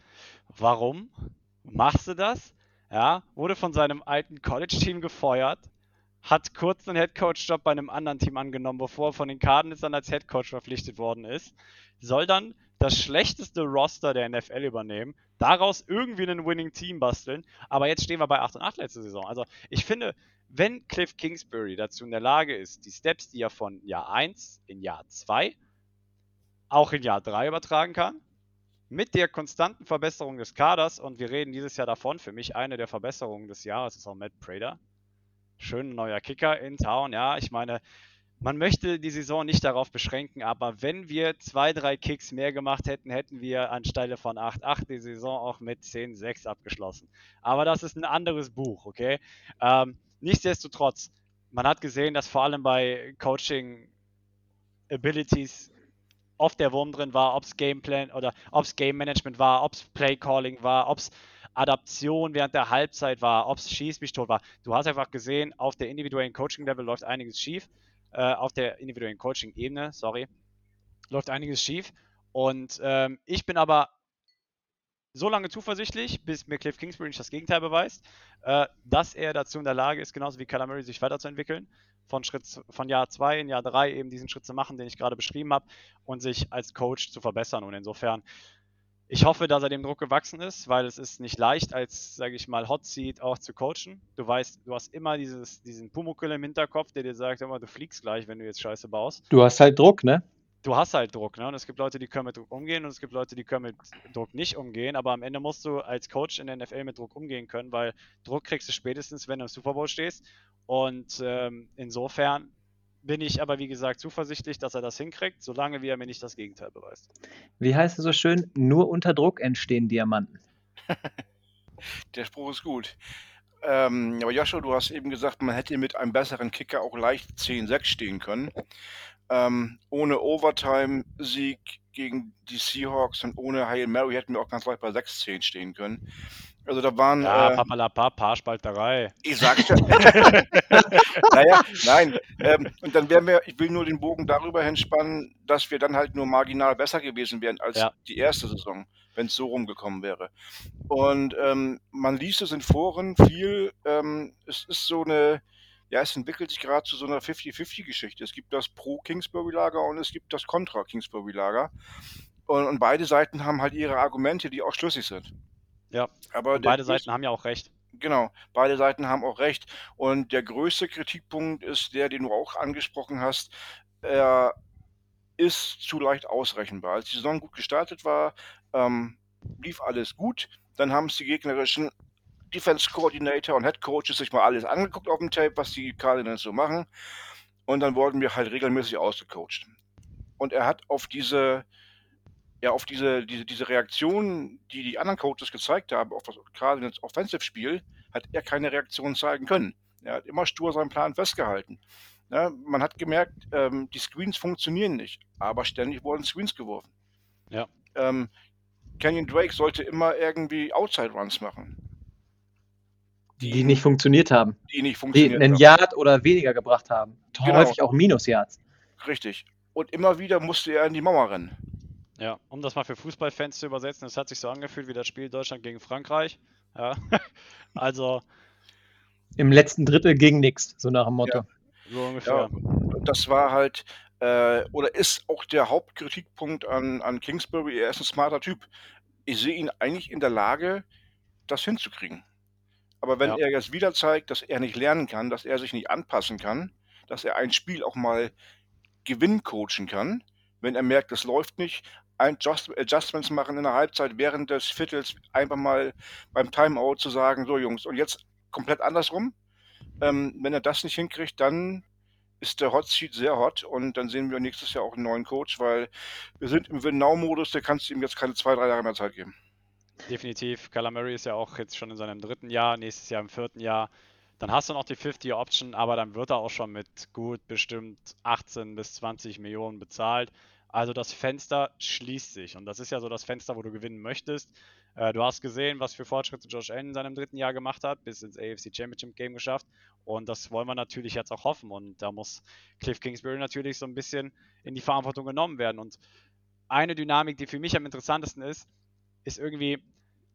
warum machst du das? Ja, wurde von seinem alten College-Team gefeuert, hat kurz einen Head Coach-Job bei einem anderen Team angenommen, bevor er von den Cardinals dann als Head Coach verpflichtet worden ist, soll dann das schlechteste Roster der NFL übernehmen, daraus irgendwie ein Winning Team basteln, aber jetzt stehen wir bei 8 und 8 letzte Saison. Also ich finde, wenn Cliff Kingsbury dazu in der Lage ist, die Steps, die er von Jahr 1 in Jahr 2 auch in Jahr 3 übertragen kann, mit der konstanten Verbesserung des Kaders, und wir reden dieses Jahr davon, für mich eine der Verbesserungen des Jahres ist auch Matt Prater. Schön neuer Kicker in Town, ja, ich meine, man möchte die Saison nicht darauf beschränken, aber wenn wir zwei, drei Kicks mehr gemacht hätten, hätten wir anstelle von 8-8 die Saison auch mit 10-6 abgeschlossen. Aber das ist ein anderes Buch, okay? Ähm, nichtsdestotrotz, man hat gesehen, dass vor allem bei Coaching Abilities oft der Wurm drin war, ob es Gameplan oder ob es Game Management war, ob es Play Calling war, ob es Adaption während der Halbzeit war, ob es Schieß mich tot war. Du hast einfach gesehen, auf der individuellen Coaching-Level läuft einiges schief. Äh, auf der individuellen Coaching-Ebene, sorry, läuft einiges schief. Und ähm, ich bin aber so lange zuversichtlich, bis mir Cliff Kingsbury nicht das Gegenteil beweist, äh, dass er dazu in der Lage ist, genauso wie Murray sich weiterzuentwickeln, von, Schritt, von Jahr 2 in Jahr 3 eben diesen Schritt zu machen, den ich gerade beschrieben habe, und sich als Coach zu verbessern. Und insofern, ich hoffe, dass er dem Druck gewachsen ist, weil es ist nicht leicht, als, sage ich mal, Hot Seat auch zu coachen. Du weißt, du hast immer dieses, diesen Pumuckl im Hinterkopf, der dir sagt, immer, du fliegst gleich, wenn du jetzt Scheiße baust. Du hast halt Druck, ne? Du hast halt Druck, ne? Und es gibt Leute, die können mit Druck umgehen und es gibt Leute, die können mit Druck nicht umgehen. Aber am Ende musst du als Coach in der NFL mit Druck umgehen können, weil Druck kriegst du spätestens, wenn du im Super Bowl stehst. Und ähm, insofern bin ich aber, wie gesagt, zuversichtlich, dass er das hinkriegt, solange wie er mir nicht das Gegenteil beweist. Wie heißt es so schön? Nur unter Druck entstehen Diamanten. (laughs) Der Spruch ist gut. Ähm, aber Joshua, du hast eben gesagt, man hätte mit einem besseren Kicker auch leicht 10-6 stehen können. Ähm, ohne Overtime-Sieg gegen die Seahawks und ohne Hail Mary hätten wir auch ganz leicht bei 6-10 stehen können. Also da waren. Ja, äh, Papalapa, Paarspalterei. Ich sag's ja. (laughs) naja, nein. Ähm, und dann wären wir, ich will nur den Bogen darüber hinspannen, dass wir dann halt nur marginal besser gewesen wären als ja. die erste Saison, wenn es so rumgekommen wäre. Und ähm, man liest es in Foren viel. Ähm, es ist so eine, ja, es entwickelt sich gerade zu so einer 50-50-Geschichte. Es gibt das Pro-Kingsbury-Lager und es gibt das Contra-Kingsbury-Lager. Und, und beide Seiten haben halt ihre Argumente, die auch schlüssig sind. Ja, aber beide Seiten haben ja auch recht. Genau, beide Seiten haben auch recht. Und der größte Kritikpunkt ist der, den du auch angesprochen hast. Er ist zu leicht ausrechenbar. Als die Saison gut gestartet war, ähm, lief alles gut. Dann haben es die gegnerischen Defense Coordinator und Head Coaches sich mal alles angeguckt auf dem Tape, was die Cardinals so machen. Und dann wurden wir halt regelmäßig ausgecoacht. Und er hat auf diese ja auf diese, diese, diese Reaktion, die die anderen Coaches gezeigt haben, auf das, gerade ins Offensive-Spiel, hat er keine Reaktion zeigen können. Er hat immer stur seinen Plan festgehalten. Ja, man hat gemerkt, ähm, die Screens funktionieren nicht, aber ständig wurden Screens geworfen. Ja. Ähm, Canyon Drake sollte immer irgendwie Outside Runs machen. Die, die nicht funktioniert haben. Die nicht funktioniert die einen haben. Yard oder weniger gebracht haben. Genau. Häufig auch Minus-Yards. Richtig. Und immer wieder musste er in die Mauer rennen. Ja, um das mal für Fußballfans zu übersetzen, es hat sich so angefühlt wie das Spiel Deutschland gegen Frankreich. Ja. (laughs) also. Im letzten Drittel ging nichts, so nach dem Motto. Ja, so ungefähr. Ja, das war halt, äh, oder ist auch der Hauptkritikpunkt an, an Kingsbury. Er ist ein smarter Typ. Ich sehe ihn eigentlich in der Lage, das hinzukriegen. Aber wenn Ja. er jetzt wieder zeigt, dass er nicht lernen kann, dass er sich nicht anpassen kann, dass er ein Spiel auch mal Gewinn coachen kann, wenn er merkt, es läuft nicht, Adjustments machen in der Halbzeit während des Viertels, einfach mal beim Timeout zu sagen, so Jungs, und jetzt komplett andersrum. Ähm, wenn er das nicht hinkriegt, dann ist der Hot Seat sehr hot und dann sehen wir nächstes Jahr auch einen neuen Coach, weil wir sind im Win-Now-Modus, der kannst du ihm jetzt keine zwei, drei Jahre mehr Zeit geben. Definitiv. Kyler Murray ist ja auch jetzt schon in seinem dritten Jahr, nächstes Jahr im vierten Jahr. Dann hast du noch die 50-Option, aber dann wird er auch schon mit gut bestimmt 18 bis 20 Millionen bezahlt. Also das Fenster schließt sich und das ist ja so das Fenster, wo du gewinnen möchtest. Äh, du hast gesehen, was für Fortschritte Josh Allen in seinem dritten Jahr gemacht hat, bis ins AFC Championship Game geschafft und das wollen wir natürlich jetzt auch hoffen und da muss Cliff Kingsbury natürlich so ein bisschen in die Verantwortung genommen werden und eine Dynamik, die für mich am interessantesten ist, ist irgendwie,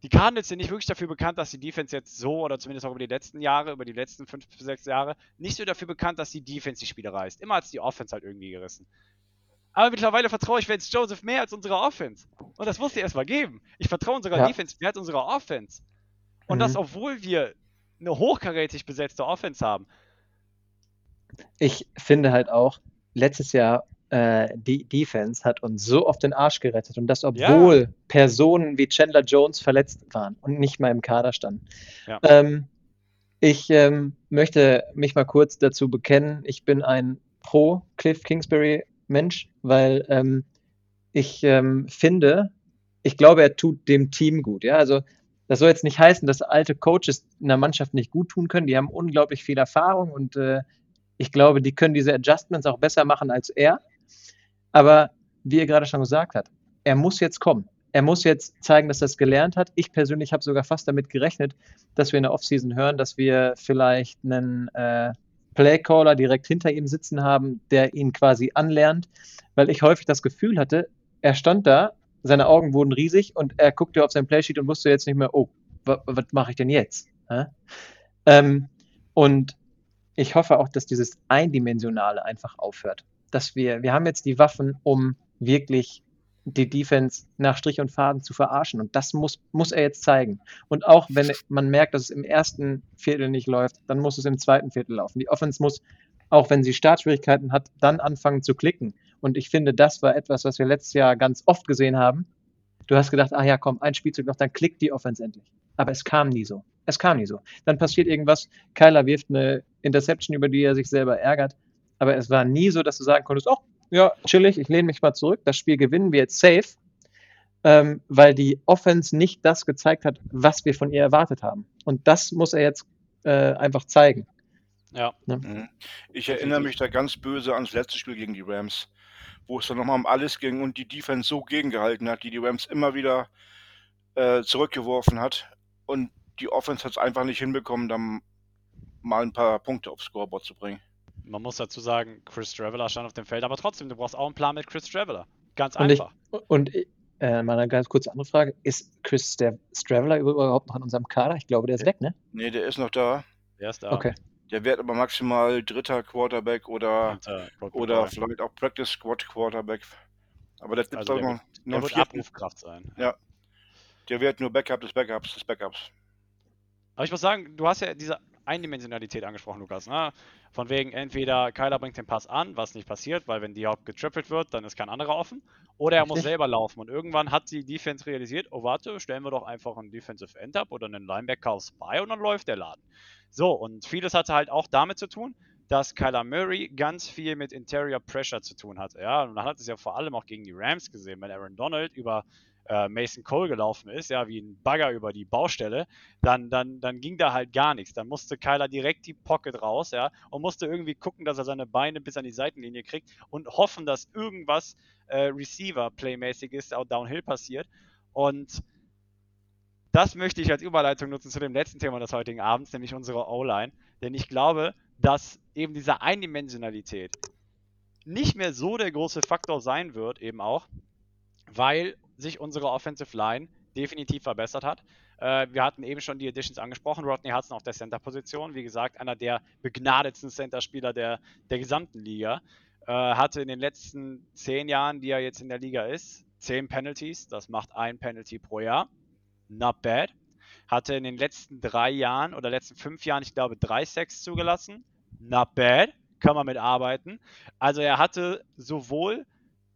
die Cardinals sind nicht wirklich dafür bekannt, dass die Defense jetzt so, oder zumindest auch über die letzten Jahre, über die letzten fünf bis sechs Jahre, nicht so dafür bekannt, dass die Defense die Spiele reißt. Immer als die Offense halt irgendwie gerissen. Aber mittlerweile vertraue ich Vance Joseph mehr als unserer Offense. Und das muss dir erstmal geben. Ich vertraue unserer Ja. Defense mehr als unserer Offense. Und Mhm. das, obwohl wir eine hochkarätig besetzte Offense haben. Ich finde halt auch, letztes Jahr äh, die Defense hat uns so oft den Arsch gerettet und das, obwohl Personen wie Chandler Jones verletzt waren und nicht mal im Kader standen. Ja. Ähm, ich ähm, möchte mich mal kurz dazu bekennen, ich bin ein pro Cliff Kingsbury Mensch, weil ähm, ich ähm, finde, ich glaube, er tut dem Team gut. Ja, also das soll jetzt nicht heißen, dass alte Coaches in der Mannschaft nicht gut tun können. Die haben unglaublich viel Erfahrung und äh, ich glaube, die können diese Adjustments auch besser machen als er. Aber wie er gerade schon gesagt hat, er muss jetzt kommen. Er muss jetzt zeigen, dass er es gelernt hat. Ich persönlich habe sogar fast damit gerechnet, dass wir in der Offseason hören, dass wir vielleicht einen äh, Playcaller direkt hinter ihm sitzen haben, der ihn quasi anlernt, weil ich häufig das Gefühl hatte, er stand da, seine Augen wurden riesig und er guckte auf sein Playsheet und wusste jetzt nicht mehr, oh, wa- was mache ich denn jetzt? Ähm, und ich hoffe auch, dass dieses Eindimensionale einfach aufhört. Dass wir, wir haben jetzt die Waffen, um wirklich die Defense nach Strich und Faden zu verarschen. Und das muss, muss er jetzt zeigen. Und auch wenn man merkt, dass es im ersten Viertel nicht läuft, dann muss es im zweiten Viertel laufen. Die Offense muss, auch wenn sie Startschwierigkeiten hat, dann anfangen zu klicken. Und ich finde, das war etwas, was wir letztes Jahr ganz oft gesehen haben. Du hast gedacht, ah ja, komm, ein Spielzug noch, dann klickt die Offense endlich. Aber es kam nie so. Es kam nie so. Dann passiert irgendwas, Kyler wirft eine Interception, über die er sich selber ärgert. Aber es war nie so, dass du sagen konntest, oh, ja, chillig, ich lehne mich mal zurück, das Spiel gewinnen wir jetzt safe, ähm, weil die Offense nicht das gezeigt hat, was wir von ihr erwartet haben. Und das muss er jetzt äh, einfach zeigen. Ja, Mhm. Ich erinnere mich da ganz böse ans letzte Spiel gegen die Rams, wo es dann nochmal um alles ging und die Defense so gegengehalten hat, die die Rams immer wieder äh, zurückgeworfen hat. Und die Offense hat es einfach nicht hinbekommen, dann mal ein paar Punkte aufs Scoreboard zu bringen. Man muss dazu sagen, Chris Traveler stand auf dem Feld, aber trotzdem, du brauchst auch einen Plan mit Chris Traveler. Ganz Und ich- einfach. Und äh, mal eine ganz kurze andere Frage: Ist Chris der überhaupt noch in unserem Kader? Ich glaube, der ist weg, ne? Nee, der ist noch da. Der ist da. Okay. Der wird aber maximal dritter Quarterback oder, Und, äh, Brock oder vielleicht auch Practice Squad Quarterback. Aber das gibt Also auch der noch, noch Der wird vierten. Abrufkraft sein. Der wird nur Backup des Backups des Backups. Aber ich muss sagen, du hast ja diese Eindimensionalität angesprochen, Lukas. Ne? Von wegen, entweder Kyler bringt den Pass an, was nicht passiert, weil wenn die Haupt getrippelt wird, dann ist kein anderer offen. Oder er muss selber laufen. Und irgendwann hat die Defense realisiert, oh warte, stellen wir doch einfach einen Defensive End ab oder einen Linebacker auf Spy und dann läuft der Laden. So, und vieles hatte halt auch damit zu tun, dass Kyler Murray ganz viel mit Interior Pressure zu tun hatte. Ja, und man hat es ja vor allem auch gegen die Rams gesehen, wenn Aaron Donald über äh, Mason Cole gelaufen ist, ja, wie ein Bagger über die Baustelle, dann, dann, dann ging da halt gar nichts. Dann musste Kyler direkt die Pocket raus, ja, und musste irgendwie gucken, dass er seine Beine bis an die Seitenlinie kriegt und hoffen, dass irgendwas äh, Receiver-Playmäßiges auch Downhill passiert. Und das möchte ich als Überleitung nutzen zu dem letzten Thema des heutigen Abends, nämlich unsere O-Line. Denn ich glaube, dass eben diese Eindimensionalität nicht mehr so der große Faktor sein wird, eben auch, weil sich unsere Offensive Line definitiv verbessert hat. Äh, wir hatten eben schon die Additions angesprochen. Rodney Hudson auf der Center-Position. Wie gesagt, einer der begnadetsten Center-Spieler der, der gesamten Liga. Äh, hatte in den letzten zehn Jahren, die er jetzt in der Liga ist, zehn Penalties. Das macht ein Penalty pro Jahr. Not bad. Hatte in den letzten drei Jahren oder letzten fünf Jahren, ich glaube, drei Sacks zugelassen. Not bad. Kann man mitarbeiten. Also er hatte sowohl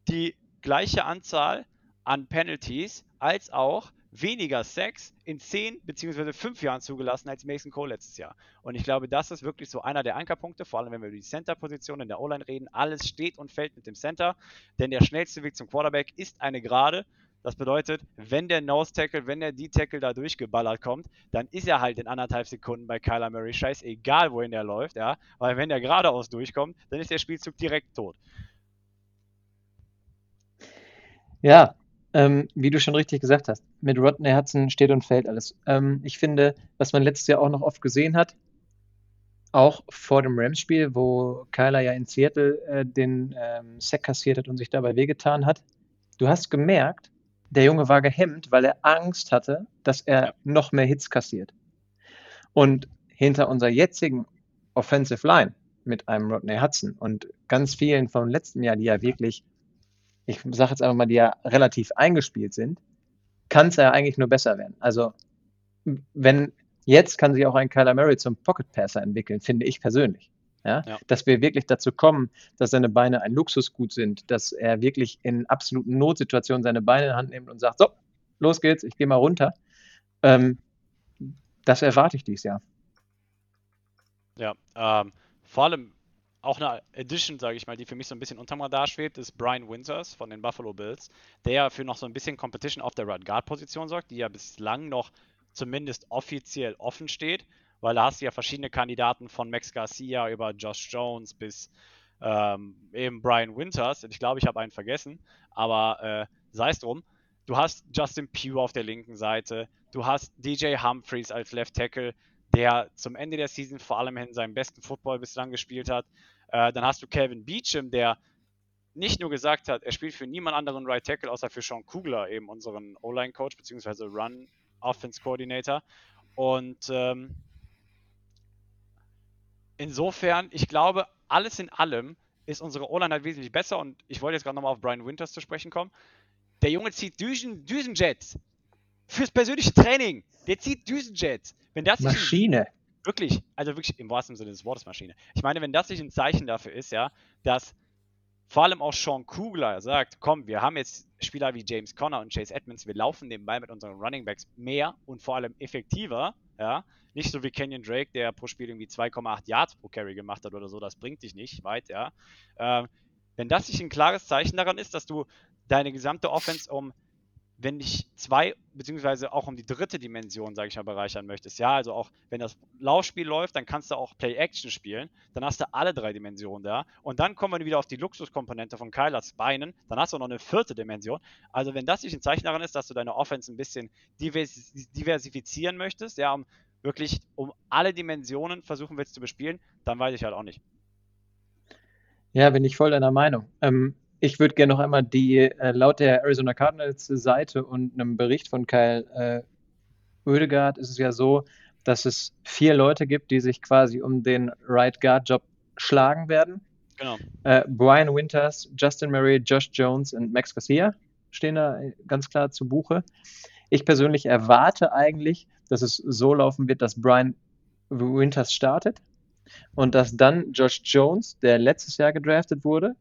die gleiche Anzahl an Penalties als auch weniger Sex in 10 bzw. 5 Jahren zugelassen als Mason Cole letztes Jahr. Und ich glaube, das ist wirklich so einer der Ankerpunkte, vor allem wenn wir über die Center-Position in der O-Line reden. Alles steht und fällt mit dem Center, denn der schnellste Weg zum Quarterback ist eine Gerade. Das bedeutet, wenn der Nose-Tackle, wenn der D-Tackle da durchgeballert kommt, dann ist er halt in anderthalb Sekunden bei Kyler Murray scheiß, egal wohin der läuft, ja. Weil wenn der geradeaus durchkommt, dann ist der Spielzug direkt tot. Ja, ähm, wie du schon richtig gesagt hast, mit Rodney Hudson steht und fällt alles. Ähm, ich finde, was man letztes Jahr auch noch oft gesehen hat, auch vor dem Rams-Spiel, wo Kyler ja in Seattle äh, den ähm, Sack kassiert hat und sich dabei wehgetan hat, du hast gemerkt, der Junge war gehemmt, weil er Angst hatte, dass er noch mehr Hits kassiert. Und hinter unserer jetzigen Offensive Line mit einem Rodney Hudson und ganz vielen vom letzten Jahr, die ja wirklich ich sage jetzt einfach mal, die ja relativ eingespielt sind, kann es ja eigentlich nur besser werden. Also, wenn jetzt kann sich auch ein Kyler Murray zum Pocket Passer entwickeln, finde ich persönlich. Ja? ja? Dass wir wirklich dazu kommen, dass seine Beine ein Luxusgut sind, dass er wirklich in absoluten Notsituationen seine Beine in die Hand nimmt und sagt, so, los geht's, ich gehe mal runter. Ähm, das erwarte ich dieses Jahr. Ja, ähm, vor allem auch eine Edition, sage ich mal, die für mich so ein bisschen unterm Radar schwebt, ist Brian Winters von den Buffalo Bills, der ja für noch so ein bisschen Competition auf der Right Guard Position sorgt, die ja bislang noch zumindest offiziell offen steht, weil da hast du ja verschiedene Kandidaten von Max Garcia über Josh Jones bis ähm, eben Brian Winters. Ich glaube, ich habe einen vergessen, aber äh, sei es drum. Du hast Justin Pugh auf der linken Seite, du hast DJ Humphreys als Left Tackle, der zum Ende der Season vor allem in seinem besten Football bislang gespielt hat. Äh, dann hast du Calvin Beecham, der nicht nur gesagt hat, er spielt für niemand anderen Right Tackle, außer für Sean Kugler, eben unseren O-Line-Coach, beziehungsweise Run Offense Coordinator. Und ähm, insofern, ich glaube, alles in allem ist unsere O-Line halt wesentlich besser und ich wollte jetzt gerade nochmal auf Brian Winters zu sprechen kommen. Der Junge zieht Düsen, Düsenjets fürs persönliche Training. Der zieht Düsenjets. Wenn das Maschine. Ein, wirklich, also wirklich im wahrsten Sinne des Wortes Maschine. Ich meine, wenn das nicht ein Zeichen dafür ist, ja, dass vor allem auch Sean Kugler sagt, komm, wir haben jetzt Spieler wie James Conner und Chase Edmonds, wir laufen den Ball mit unseren Running Backs mehr und vor allem effektiver, ja, nicht so wie Kenyon Drake, der pro Spiel irgendwie 2,8 Yards pro Carry gemacht hat oder so, das bringt dich nicht weit, ja. Ähm, wenn das nicht ein klares Zeichen daran ist, dass du deine gesamte Offense um wenn dich zwei, beziehungsweise auch um die dritte Dimension, sage ich mal, bereichern möchtest, ja, also auch wenn das Laufspiel läuft, dann kannst du auch Play-Action spielen, dann hast du alle drei Dimensionen da und dann kommen wir wieder auf die Luxuskomponente von Kylers Beinen, dann hast du noch eine vierte Dimension. Also wenn das nicht ein Zeichen daran ist, dass du deine Offense ein bisschen diversifizieren möchtest, ja, um wirklich um alle Dimensionen versuchen willst zu bespielen, dann weiß ich halt auch nicht. Ja, bin ich voll deiner Meinung. Ähm, ich würde gerne noch einmal die, äh, laut der Arizona Cardinals Seite und einem Bericht von Kyle äh, Oedegaard ist es ja so, dass es vier Leute gibt, die sich quasi um den Right Guard Job schlagen werden. Genau. Äh, Brian Winters, Justin Murray, Josh Jones und Max Garcia stehen da äh, ganz klar zu Buche. Ich persönlich erwarte eigentlich, dass es so laufen wird, dass Brian Winters startet und dass dann Josh Jones, der letztes Jahr gedraftet wurde,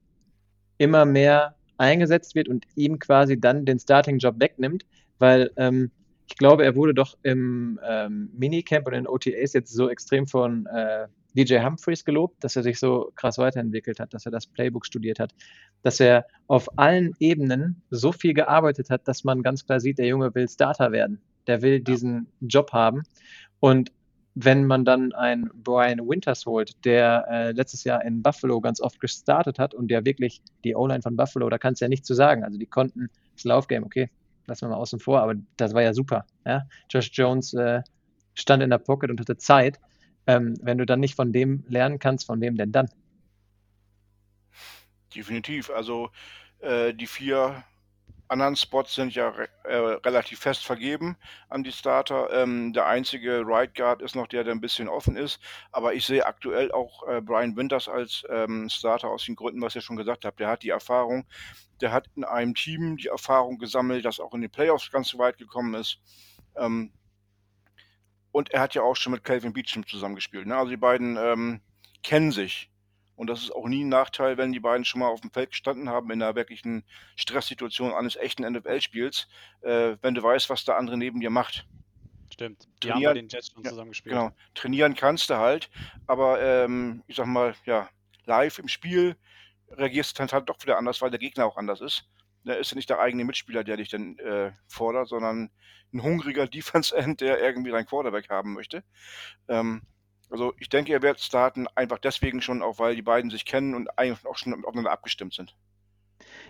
immer mehr eingesetzt wird und ihm quasi dann den Starting-Job wegnimmt, weil ähm, ich glaube, er wurde doch im ähm, Minicamp und in OTAs jetzt so extrem von äh, DJ Humphreys gelobt, dass er sich so krass weiterentwickelt hat, dass er das Playbook studiert hat, dass er auf allen Ebenen so viel gearbeitet hat, dass man ganz klar sieht, der Junge will Starter werden. Der will diesen Job haben. Und wenn man dann einen Brian Winters holt, der äh, letztes Jahr in Buffalo ganz oft gestartet hat und der wirklich die O-Line von Buffalo, da kannst du ja nichts zu sagen. Also die konnten das Laufgame, okay, lassen wir mal außen vor, aber das war ja super. Ja? Josh Jones äh, stand in der Pocket und hatte Zeit. Ähm, wenn du dann nicht von dem lernen kannst, von wem denn dann? Definitiv. Also äh, die vier anderen Spots sind ja re äh, relativ fest vergeben an die Starter. Ähm, der einzige Right Guard ist noch der, der ein bisschen offen ist. Aber ich sehe aktuell auch äh, Brian Winters als ähm, Starter aus den Gründen, was ihr schon gesagt habt. Der hat die Erfahrung, der hat in einem Team die Erfahrung gesammelt, das auch in den Playoffs ganz weit gekommen ist. Ähm, und er hat ja auch schon mit Calvin Beecham zusammengespielt. Ne? Also die beiden ähm, kennen sich. Und das ist auch nie ein Nachteil, wenn die beiden schon mal auf dem Feld gestanden haben in einer wirklichen Stresssituation eines echten NFL-Spiels, äh, wenn du weißt, was der andere neben dir macht. Stimmt. Die trainieren, haben bei den Jets schon ja, zusammen gespielt. Genau. Trainieren kannst du halt, aber ähm, ich sag mal, ja, live im Spiel reagierst du dann halt doch wieder anders, weil der Gegner auch anders ist. Da ist ja nicht der eigene Mitspieler, der dich dann äh, fordert, sondern ein hungriger (laughs) Defense-End, der irgendwie dein Quarterback haben möchte. Ähm, also ich denke, er wird starten, einfach deswegen schon, auch weil die beiden sich kennen und eigentlich auch schon aufeinander abgestimmt sind.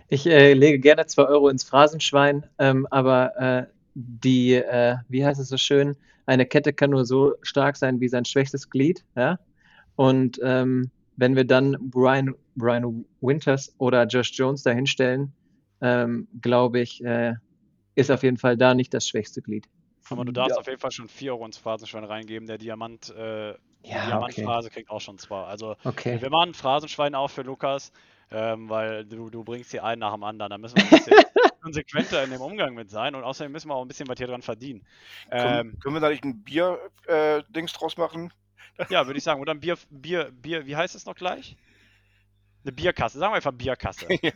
Ich äh, lege gerne zwei Euro ins Phrasenschwein, ähm, aber äh, die, äh, wie heißt es so schön, eine Kette kann nur so stark sein wie sein schwächstes Glied. Ja? Und ähm, wenn wir dann Brian, Brian Winters oder Josh Jones dahinstellen, ähm, glaube ich, äh, ist auf jeden Fall da nicht das schwächste Glied. Aber du darfst ja. auf jeden Fall schon 4 Euro ins Phrasenschwein reingeben. Der Diamant, äh, ja, Diamantphrase okay. kriegt auch schon zwei. Also okay. wir machen ein Phrasenschwein auch für Lukas, ähm, weil du, du bringst hier einen nach dem anderen. Da müssen wir ein bisschen (laughs) konsequenter in dem Umgang mit sein und außerdem müssen wir auch ein bisschen was hier dran verdienen. Ähm, können, wir da nicht ein Bier-Dings äh, draus machen? Ja, würde ich sagen. Oder ein Bier, Bier, Bier, wie heißt es noch gleich? Eine Bierkasse. Sagen wir einfach Bierkasse. (laughs) ja.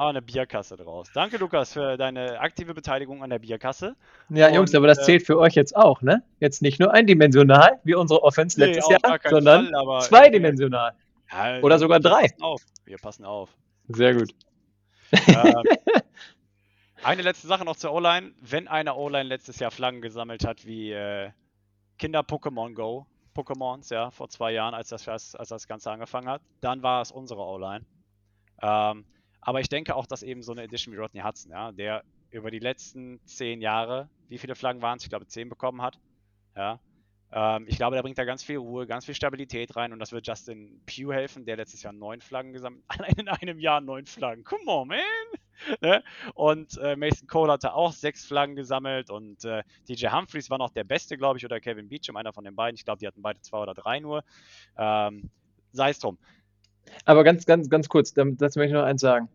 Ah, eine Bierkasse draus. Danke, Lukas, für deine aktive Beteiligung an der Bierkasse. Ja, Und, Jungs, aber das äh, zählt für euch jetzt auch, ne? Jetzt nicht nur eindimensional, wie unsere Offense nee, letztes Jahr, sondern Fall, zweidimensional. Ja, Oder sogar drei. Auf. Wir passen auf. Sehr gut. Ähm, (laughs) eine letzte Sache noch zur O-Line. Wenn eine O-Line letztes Jahr Flaggen gesammelt hat wie äh, Kinder Pokémon Go, Pokémons, ja, vor zwei Jahren, als das, als das Ganze angefangen hat, dann war es unsere O-Line. Ähm, aber ich denke auch, dass eben so eine Edition wie Rodney Hudson, ja, der über die letzten zehn Jahre, wie viele Flaggen waren es? Ich glaube, zehn bekommen hat. Ja. Ähm, ich glaube, da bringt da ganz viel Ruhe, ganz viel Stabilität rein und das wird Justin Pugh helfen, der letztes Jahr neun Flaggen gesammelt (laughs) Allein in einem Jahr neun Flaggen. Come on, man! (laughs) ne? Und äh, Mason Cole hatte auch sechs Flaggen gesammelt und äh, DJ Humphreys war noch der Beste, glaube ich, oder Kevin Beecham, einer von den beiden. Ich glaube, die hatten beide zwei oder drei nur. Ähm, Sei es drum. Aber ganz, ganz, ganz kurz, dazu möchte ich noch eins sagen.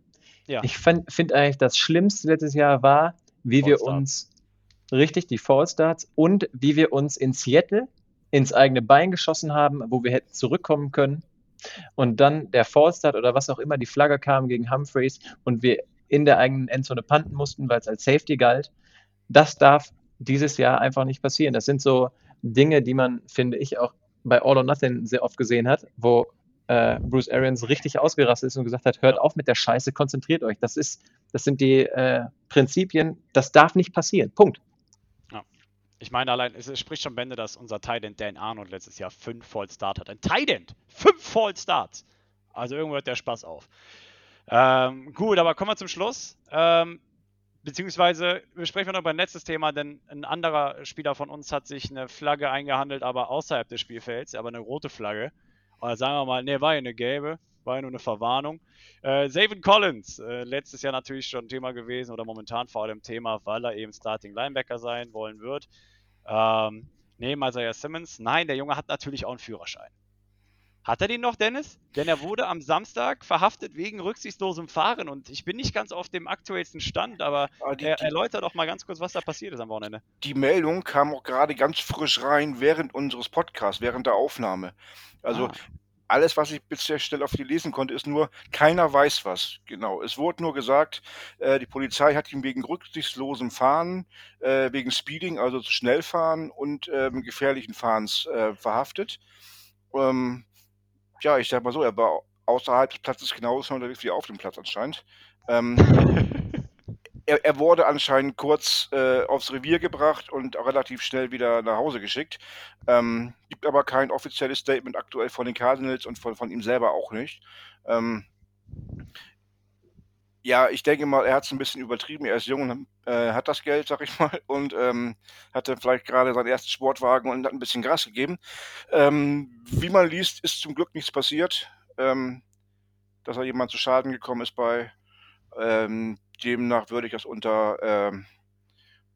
Ja. Ich finde eigentlich, das Schlimmste letztes Jahr war, wie Fall wir Start. uns richtig die Fallstarts und wie wir uns in Seattle ins eigene Bein geschossen haben, wo wir hätten zurückkommen können. Und dann der Fallstart oder was auch immer, die Flagge kam gegen Humphreys und wir in der eigenen Endzone panten mussten, weil es als Safety galt. Das darf dieses Jahr einfach nicht passieren. Das sind so Dinge, die man, finde ich, auch bei All or Nothing sehr oft gesehen hat, wo äh, Bruce Arians richtig ausgerastet ist und gesagt hat, hört auf mit der Scheiße, konzentriert euch. Das ist, das sind die äh, Prinzipien, das darf nicht passieren. Punkt. Ja. Ich meine allein, es, spricht schon Bände, dass unser Titan Dan Arnold letztes Jahr fünf Fall Start hat. Ein Titan! Fünf Fall Starts! Also irgendwo hört der Spaß auf. Ähm, gut, aber kommen wir zum Schluss. Ähm, beziehungsweise besprechen wir noch ein letztes Thema, denn ein anderer Spieler von uns hat sich eine Flagge eingehandelt, aber außerhalb des Spielfelds, aber eine rote Flagge. Oder sagen wir mal, ne, war ja eine gelbe, war ja nur eine Verwarnung. Äh, Zavin Collins, äh, letztes Jahr natürlich schon Thema gewesen oder momentan vor allem Thema, weil er eben Starting Linebacker sein wollen wird. Ähm, neben Isaiah Simmons. Nein, der Junge hat natürlich auch einen Führerschein. Hat er den noch, Dennis? Denn er wurde am Samstag verhaftet wegen rücksichtslosem Fahren und ich bin nicht ganz auf dem aktuellsten Stand, aber, aber die, er, erläutert doch mal ganz kurz, was da passiert ist am Wochenende. Die Meldung kam auch gerade ganz frisch rein während unseres Podcasts, während der Aufnahme. Also ah. alles, was ich bis der Stelle auf die lesen konnte, ist nur, keiner weiß was. Genau. Es wurde nur gesagt, äh, die Polizei hat ihn wegen rücksichtslosem Fahren, äh, wegen Speeding, also zu schnell fahren und ähm, gefährlichen Fahrens äh, verhaftet. Ähm, ja, ich sag mal so, er war außerhalb des Platzes genauso unterwegs wie auf dem Platz anscheinend. Ähm, (laughs) er, er, wurde anscheinend kurz äh, aufs Revier gebracht und relativ schnell wieder nach Hause geschickt. Ähm, gibt aber kein offizielles Statement aktuell von den Cardinals und von, von ihm selber auch nicht. Ähm, ja, ich denke mal, er hat es ein bisschen übertrieben. Er ist jung und äh, hat das Geld, sag ich (laughs) mal, und ähm, hatte vielleicht gerade seinen ersten Sportwagen und hat ein bisschen Gras gegeben. Ähm, wie man liest, ist zum Glück nichts passiert. Ähm, dass er jemand zu Schaden gekommen ist bei Ähm, demnach würde ich das unter ähm,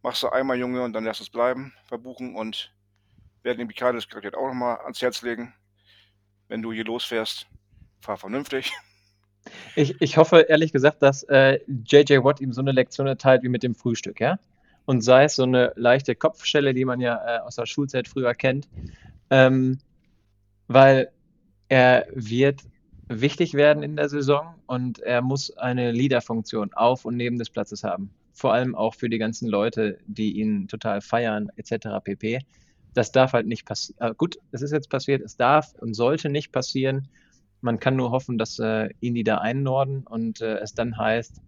machst du einmal, Junge, und dann lässt es bleiben, verbuchen und werden dem Mikades Charakter auch nochmal ans Herz legen. Wenn du hier losfährst, fahr vernünftig. (laughs) Ich, ich hoffe ehrlich gesagt, dass äh, JJ Watt ihm so eine Lektion erteilt wie mit dem Frühstück, ja? Und sei es so eine leichte Kopfstelle, die man ja äh, aus der Schulzeit früher kennt, ähm, weil er wird wichtig werden in der Saison und er muss eine Leaderfunktion auf und neben des Platzes haben. Vor allem auch für die ganzen Leute, die ihn total feiern, etc. pp. Das darf halt nicht passieren. Äh, gut, es ist jetzt passiert, es darf und sollte nicht passieren. Man kann nur hoffen, dass äh, ihn die da einnorden und äh, es dann heißt,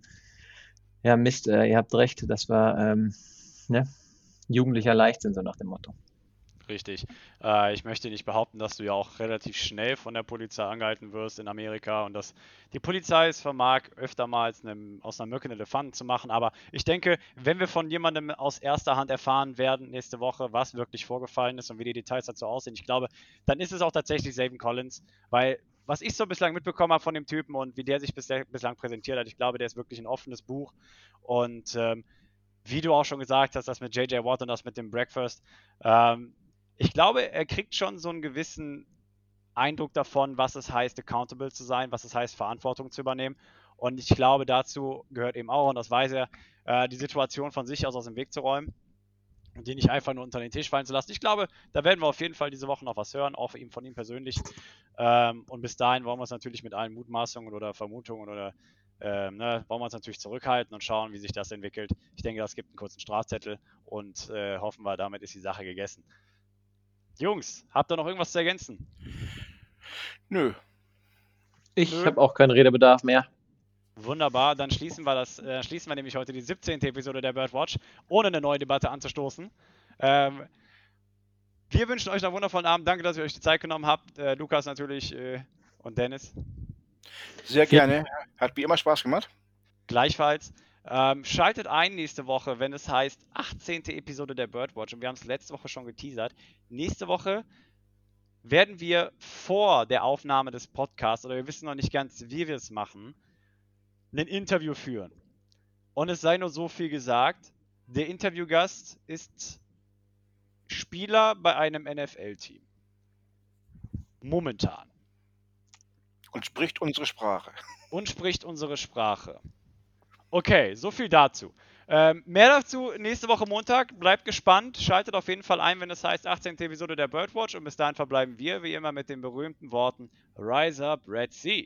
ja Mist, äh, ihr habt recht, das war ähm, ne, jugendlicher Leichtsinn, so nach dem Motto. Richtig. Äh, ich möchte nicht behaupten, dass du ja auch relativ schnell von der Polizei angehalten wirst in Amerika und dass die Polizei es vermag, öftermals einem, aus einer Mücke einen Elefanten zu machen. Aber ich denke, wenn wir von jemandem aus erster Hand erfahren werden nächste Woche, was wirklich vorgefallen ist und wie die Details dazu aussehen, ich glaube, dann ist es auch tatsächlich Savin Collins, weil was ich so bislang mitbekommen habe von dem Typen und wie der sich bislang, präsentiert hat, ich glaube, der ist wirklich ein offenes Buch und ähm, wie du auch schon gesagt hast, das mit JJ Watt und das mit dem Breakfast, ähm, ich glaube, er kriegt schon so einen gewissen Eindruck davon, was es heißt, accountable zu sein, was es heißt, Verantwortung zu übernehmen. Und ich glaube, dazu gehört eben auch, und das weiß er, äh, die Situation von sich aus aus dem Weg zu räumen die nicht einfach nur unter den Tisch fallen zu lassen. Ich glaube, da werden wir auf jeden Fall diese Woche noch was hören, auch von ihm persönlich. Ähm, und bis dahin wollen wir uns natürlich mit allen Mutmaßungen oder Vermutungen oder ähm, ne, wollen wir uns natürlich zurückhalten und schauen, wie sich das entwickelt. Ich denke, das gibt einen kurzen Strafzettel und äh, hoffen wir, damit ist die Sache gegessen. Jungs, habt ihr noch irgendwas zu ergänzen? Nö. Ich habe auch keinen Redebedarf mehr. Wunderbar, dann schließen wir das, äh, schließen wir nämlich heute die 17. Episode der Birdwatch, ohne eine neue Debatte anzustoßen. Ähm, wir wünschen euch einen wundervollen Abend. Danke, dass ihr euch die Zeit genommen habt. Äh, Lukas natürlich äh, und Dennis. Sehr gerne. Hat wie immer Spaß gemacht. Gleichfalls. Ähm, schaltet ein nächste Woche, wenn es heißt 18. Episode der Birdwatch. Und wir haben es letzte Woche schon geteasert. Nächste Woche werden wir vor der Aufnahme des Podcasts, oder wir wissen noch nicht ganz, wie wir es machen, ein Interview führen. Und es sei nur so viel gesagt, der Interviewgast ist Spieler bei einem NFL-Team. Momentan. Und spricht unsere Sprache. Und spricht unsere Sprache. Okay, so viel dazu. Ähm, mehr dazu nächste Woche Montag. Bleibt gespannt. Schaltet auf jeden Fall ein, wenn es heißt 18. Episode der Birdwatch. Und bis dahin verbleiben wir wie immer mit den berühmten Worten Rise up, Red Sea.